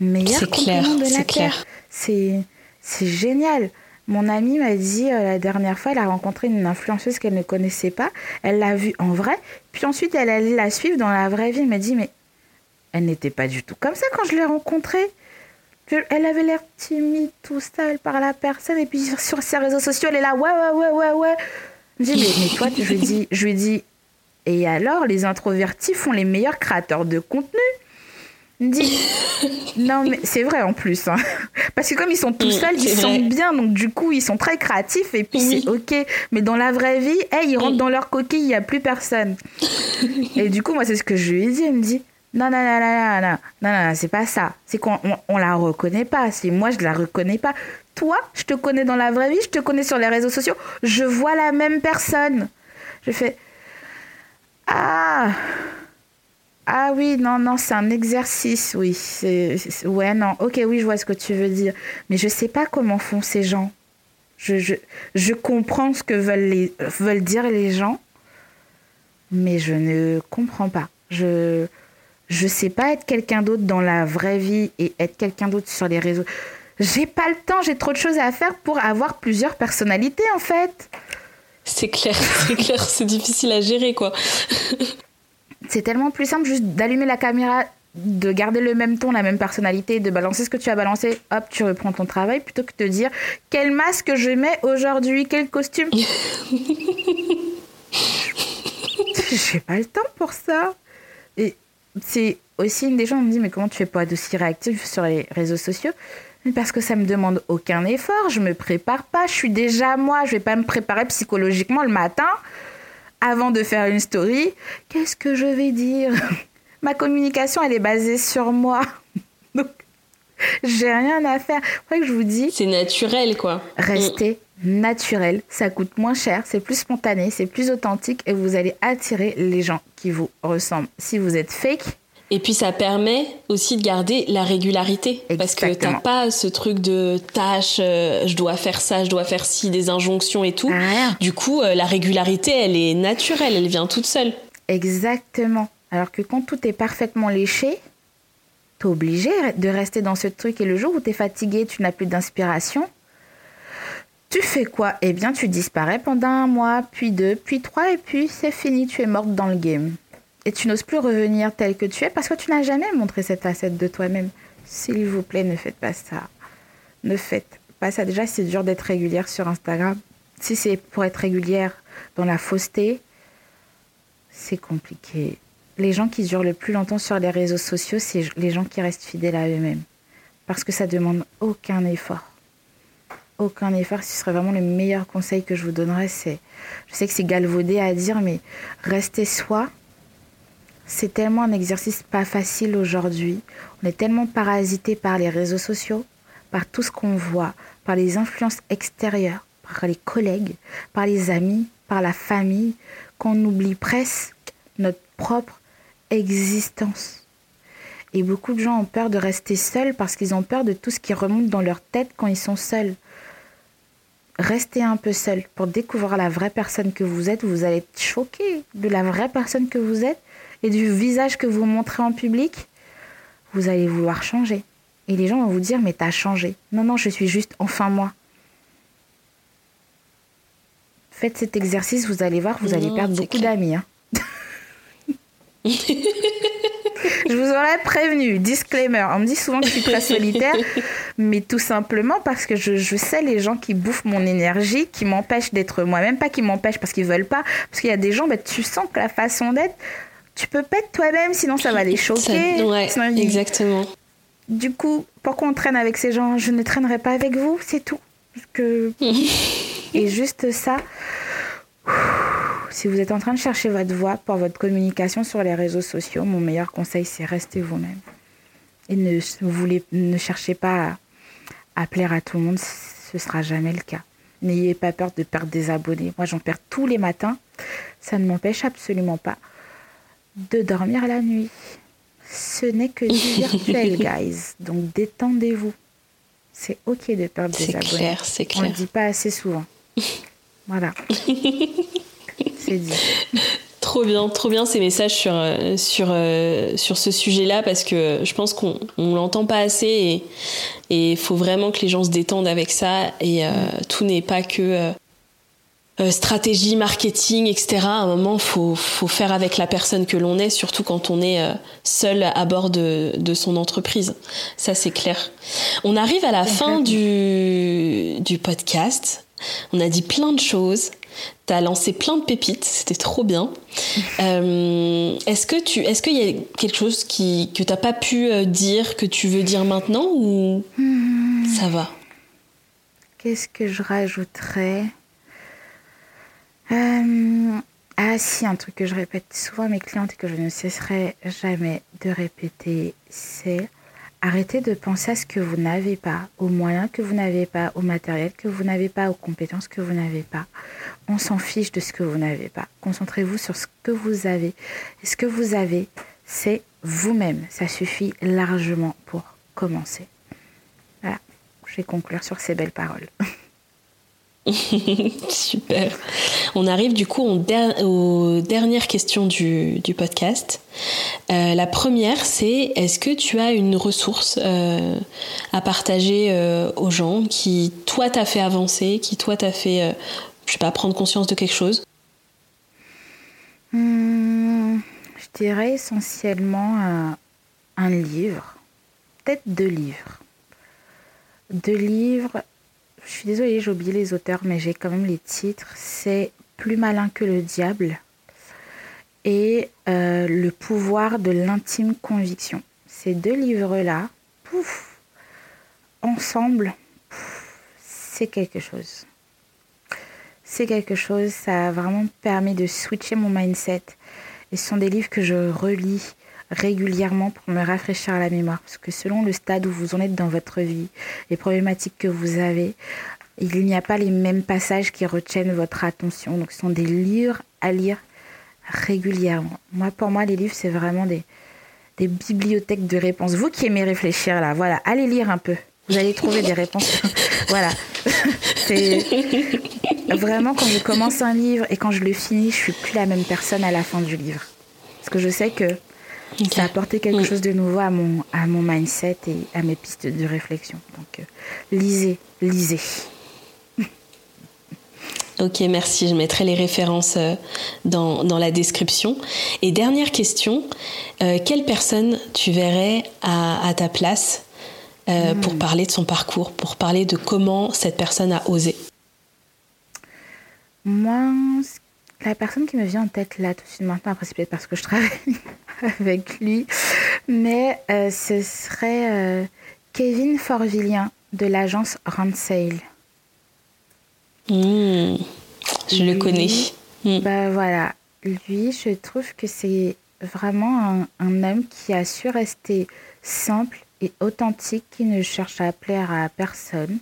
Meilleur compliment de la terre. C'est c'est génial. Mon amie m'a dit euh, la dernière fois, elle a rencontré une influenceuse qu'elle ne connaissait pas. Elle l'a vue en vrai. Puis ensuite, elle allait la suivre dans la vraie vie. Elle m'a dit, mais elle n'était pas du tout comme ça quand je l'ai rencontrée. Elle avait l'air timide, tout ça, elle parle à personne. Et puis (laughs) sur ses réseaux sociaux, elle est là, ouais, ouais, ouais, ouais, ouais. Je me dis, mais, mais toi, je (laughs) lui dis, je lui dis, et alors, les introvertis font les meilleurs créateurs de contenu? Dit (laughs) non mais c'est vrai en plus hein. (laughs) parce que comme ils sont tout seuls ils sont bien donc du coup ils sont très créatifs et puis c'est ok. Mais dans la vraie vie hey, ils rentrent dans leur coquille il y a plus personne. Et du coup moi c'est ce que je lui ai dit elle me dit non non non non non non non, c'est pas ça. C'est qu'on on, la reconnaît pas. C'est moi je la reconnais pas toi je te connais dans la vraie vie je te connais sur les réseaux sociaux je vois la même personne je fais ah ah oui, non, non, c'est un exercice, oui. Ouais, non, ok, oui, je vois ce que tu veux dire. Mais je sais pas comment font ces gens. Je, je, je comprends ce que veulent, les, veulent dire les gens, mais je ne comprends pas. Je je sais pas être quelqu'un d'autre dans la vraie vie et être quelqu'un d'autre sur les réseaux. J'ai pas le temps, j'ai trop de choses à faire pour avoir plusieurs personnalités en fait. C'est clair, (laughs) c'est clair, c'est difficile à gérer quoi. (laughs) c'est tellement plus simple juste d'allumer la caméra, de garder le même ton, la même personnalité, de balancer ce que tu as balancé, hop, tu reprends ton travail, plutôt que de dire quel masque je mets aujourd'hui, quel costume? (laughs) J'ai pas le temps pour ça. Et c'est aussi une des gens qui me dit mais comment tu fais pas être aussi réactif sur les réseaux sociaux? Parce que ça me demande aucun effort, je me prépare pas, je suis déjà moi, je vais pas me préparer psychologiquement le matin avant de faire une story, qu'est-ce que je vais dire? (laughs) Ma communication, elle est basée sur moi. (laughs) Donc, j'ai rien à faire. C'est que je vous dis? C'est naturel, quoi. Restez naturel. Ça coûte moins cher, c'est plus spontané, c'est plus authentique et vous allez attirer les gens qui vous ressemblent. Si vous êtes fake, Et puis ça permet aussi de garder la régularité. Parce que t'as pas ce truc de tâche, euh, je dois faire ça, je dois faire ci, des injonctions et tout. Du coup, euh, la régularité, elle est naturelle, elle vient toute seule. Exactement. Alors que quand tout est parfaitement léché, t'es obligé de rester dans ce truc. Et le jour où t'es fatigué, tu n'as plus d'inspiration, tu fais quoi? Eh bien, tu disparais pendant un mois, puis deux, puis trois, et puis c'est fini, tu es morte dans le game et tu n'oses plus revenir tel que tu es parce que tu n'as jamais montré cette facette de toi-même. S'il vous plaît, ne faites pas ça. Ne faites pas ça. Déjà, c'est dur d'être régulière sur Instagram. Si c'est pour être régulière dans la fausseté, c'est compliqué. Les gens qui durent le plus longtemps sur les réseaux sociaux, c'est les gens qui restent fidèles à eux-mêmes. Parce que ça demande aucun effort. Aucun effort. Ce serait vraiment le meilleur conseil que je vous donnerais. C'est, je sais que c'est galvaudé à dire, mais restez soi c'est tellement un exercice pas facile aujourd'hui. On est tellement parasité par les réseaux sociaux, par tout ce qu'on voit, par les influences extérieures, par les collègues, par les amis, par la famille, qu'on oublie presque notre propre existence. Et beaucoup de gens ont peur de rester seuls parce qu'ils ont peur de tout ce qui remonte dans leur tête quand ils sont seuls. Restez un peu seul pour découvrir la vraie personne que vous êtes. Vous allez être choqué de la vraie personne que vous êtes et du visage que vous montrez en public, vous allez vouloir changer. Et les gens vont vous dire, mais t'as changé. Non, non, je suis juste enfin moi. Faites cet exercice, vous allez voir, vous allez perdre beaucoup d'amis. Hein. (laughs) je vous aurais prévenu, disclaimer. On me dit souvent que je suis très solitaire, (laughs) mais tout simplement parce que je, je sais les gens qui bouffent mon énergie, qui m'empêchent d'être moi-même, pas qui m'empêchent parce qu'ils veulent pas, parce qu'il y a des gens, bah, tu sens que la façon d'être, tu peux pas être toi-même, sinon ça va les choquer. ouais, exactement. Du coup, pourquoi on traîne avec ces gens? Je ne traînerai pas avec vous, c'est tout. que... (laughs) Et juste ça, si vous êtes en train de chercher votre voix pour votre communication sur les réseaux sociaux, mon meilleur conseil, c'est rester vous-même. Et ne, voulez, ne cherchez pas à, à plaire à tout le monde, ce sera jamais le cas. N'ayez pas peur de perdre des abonnés. Moi, j'en perds tous les matins. Ça ne m'empêche absolument pas de dormir la nuit. Ce n'est que du (laughs) virtuel, guys. Donc détendez-vous. C'est ok de perdre des abonnés. Clair, c'est clair. On ne le dit pas assez souvent. (laughs) voilà. c'est dit. (laughs) Trop bien, trop bien ces messages sur, euh, sur, euh, sur ce sujet-là parce que je pense qu'on ne l'entend pas assez et il faut vraiment que les gens se détendent avec ça et euh, tout n'est pas que euh, stratégie, marketing, etc. À un moment, faut faut faire avec la personne que l'on est, surtout quand on est euh, seul à bord de, de son entreprise. Ça, c'est clair. On arrive à la fin du du podcast. On a dit plein de choses. T'as lancé plein de pépites, c'était trop bien. (laughs) Euh, est-ce que tu, est-ce qu'il y a quelque chose qui que t'as pas pu euh, dire que tu veux dire maintenant ou hmm. ça va? Qu'est-ce que je rajouterais? Euh, ah si, un truc que je répète souvent à mes clientes et que je ne cesserai jamais de répéter, c'est arrêtez de penser à ce que vous n'avez pas, aux moyens que vous n'avez pas, au matériel que vous n'avez pas, aux compétences que vous n'avez pas. On s'en fiche de ce que vous n'avez pas. Concentrez-vous sur ce que vous avez. Ce que vous avez, c'est vous-même. Ça suffit largement pour commencer. Voilà, je vais conclure sur ces belles paroles. (laughs) (laughs) Super. On arrive du coup aux, dernières questions du, podcast. Euh, la première, c'est est-ce que tu as une ressource euh, à partager euh, aux gens qui, toi, t'a fait avancer, qui, toi, t'a fait, je sais pas, prendre conscience de quelque chose? Hmm, Je dirais essentiellement un livre, peut-être deux livres. Deux livres je suis désolée, j'ai oublié les auteurs, mais j'ai quand même les titres. C'est Plus malin que le diable et euh, Le pouvoir de l'intime conviction. Ces deux livres-là, pouf, ensemble, c'est quelque chose. C'est quelque chose, ça a vraiment permis de switcher mon mindset. Et ce sont des livres que je relis régulièrement pour me rafraîchir la mémoire. Parce que selon le stade où vous en êtes dans votre vie, les problématiques que vous avez, il n'y a pas les mêmes passages qui retiennent votre attention. Donc ce sont des livres à lire régulièrement. Moi, pour moi, les livres, c'est vraiment des, des bibliothèques de réponses. Vous qui aimez réfléchir là, voilà, allez lire un peu. Vous allez trouver des réponses. (laughs) voilà. (laughs) C'est vraiment quand je commence un livre et quand je le finis, je suis plus la même personne à la fin du livre. Parce que je sais que ça a apporté quelque chose de nouveau à mon, à mon mindset et à mes pistes de réflexion. Donc, euh, lisez, lisez. (laughs) Ok, merci. Je mettrai les références euh, dans, dans la description. Et dernière question, euh, quelle personne tu verrais à, à ta place euh, pour hmm. parler de son parcours, pour parler de comment cette personne a osé? Moi, la personne qui me vient en tête là tout de suite maintenant, après c'est peut-être parce que je travaille (laughs) avec lui, mais ce serait Kevin Forvillien de l'agence Ransale. Mmh, je le connais. Mmh. Bah voilà, lui, je trouve que c'est vraiment un, homme qui a su rester simple et authentique, qui ne cherche à plaire à personne,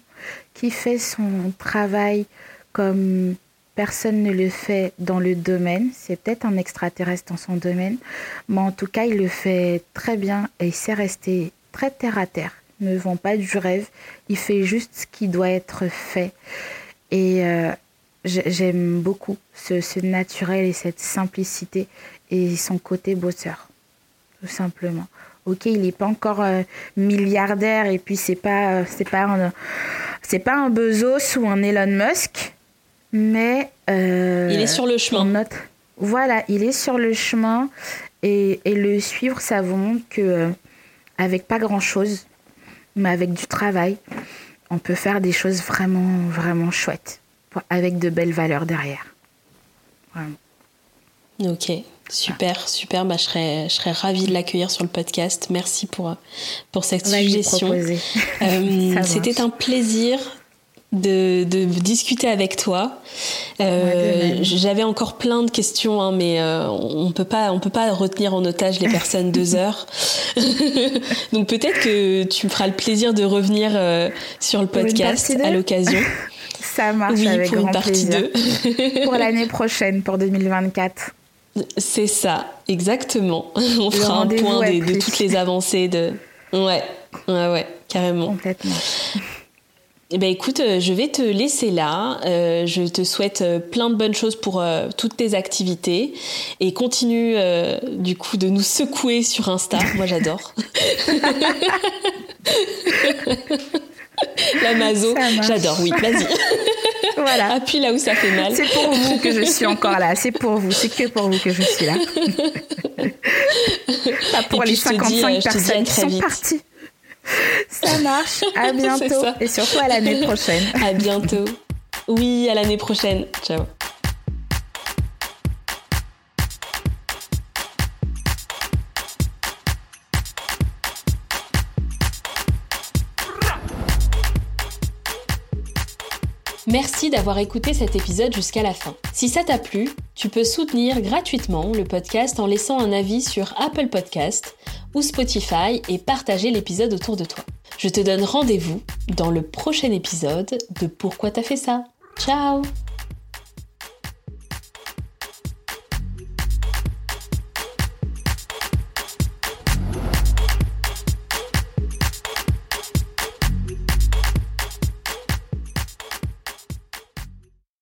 qui fait son travail comme personne ne le fait dans le domaine. C'est peut-être un extraterrestre dans son domaine, mais en tout cas, il le fait très bien et il sait rester très terre à terre. Ne vend pas du rêve, il fait juste ce qui doit être fait. Et euh, j'aime beaucoup ce, naturel et cette simplicité et son côté bosseur, tout simplement. Ok, il n'est pas encore euh, milliardaire et puis c'est pas euh, c'est pas un, c'est pas un Bezos ou un Elon Musk, mais il est sur le chemin. voilà, il est sur le chemin et, et le suivre, ça vous montre que avec pas grand chose, mais avec du travail, on peut faire des choses vraiment, vraiment chouettes, avec de belles valeurs derrière. Ok, super, super. Bah, je, serais, je serais ravie de l'accueillir sur le podcast. Merci pour, pour cette suggestion. Euh, (laughs) c'était un plaisir de, de, discuter avec toi. Euh, J'avais encore plein de questions, hein, mais euh, on peut pas, on peut pas retenir en otage les personnes deux (laughs) heures. (laughs) Donc peut-être que tu me feras le plaisir de revenir euh, sur le podcast à l'occasion. (laughs) Ça marche oui, avec pour grand une partie plaisir. 2. pour l'année prochaine, pour 2024. C'est ça, exactement. On fera un point de, de toutes les avancées de. Ouais, ouais, ouais, carrément. Complètement. Eh ben écoute, euh, je vais te laisser là. Euh, je te souhaite euh, plein de bonnes choses pour toutes tes activités et continue du coup de nous secouer sur Insta. (laughs) Moi j'adore. (laughs) La mazo, j'adore. Oui, vas-y. (laughs) Voilà. Appuie là où ça fait mal. C'est pour vous que je suis encore là. C'est pour vous. C'est que pour vous que je suis là. Pas pour les 55 personnes qui sont parties. Ça marche. (laughs) À bientôt. Et surtout à l'année prochaine. À bientôt. Oui, à l'année prochaine. Ciao. Merci d'avoir écouté cet épisode jusqu'à la fin. Si ça t'a plu, tu peux soutenir gratuitement le podcast en laissant un avis sur Apple Podcast ou Spotify et partager l'épisode autour de toi. Je te donne rendez-vous dans le prochain épisode de Pourquoi t'as fait ça Ciao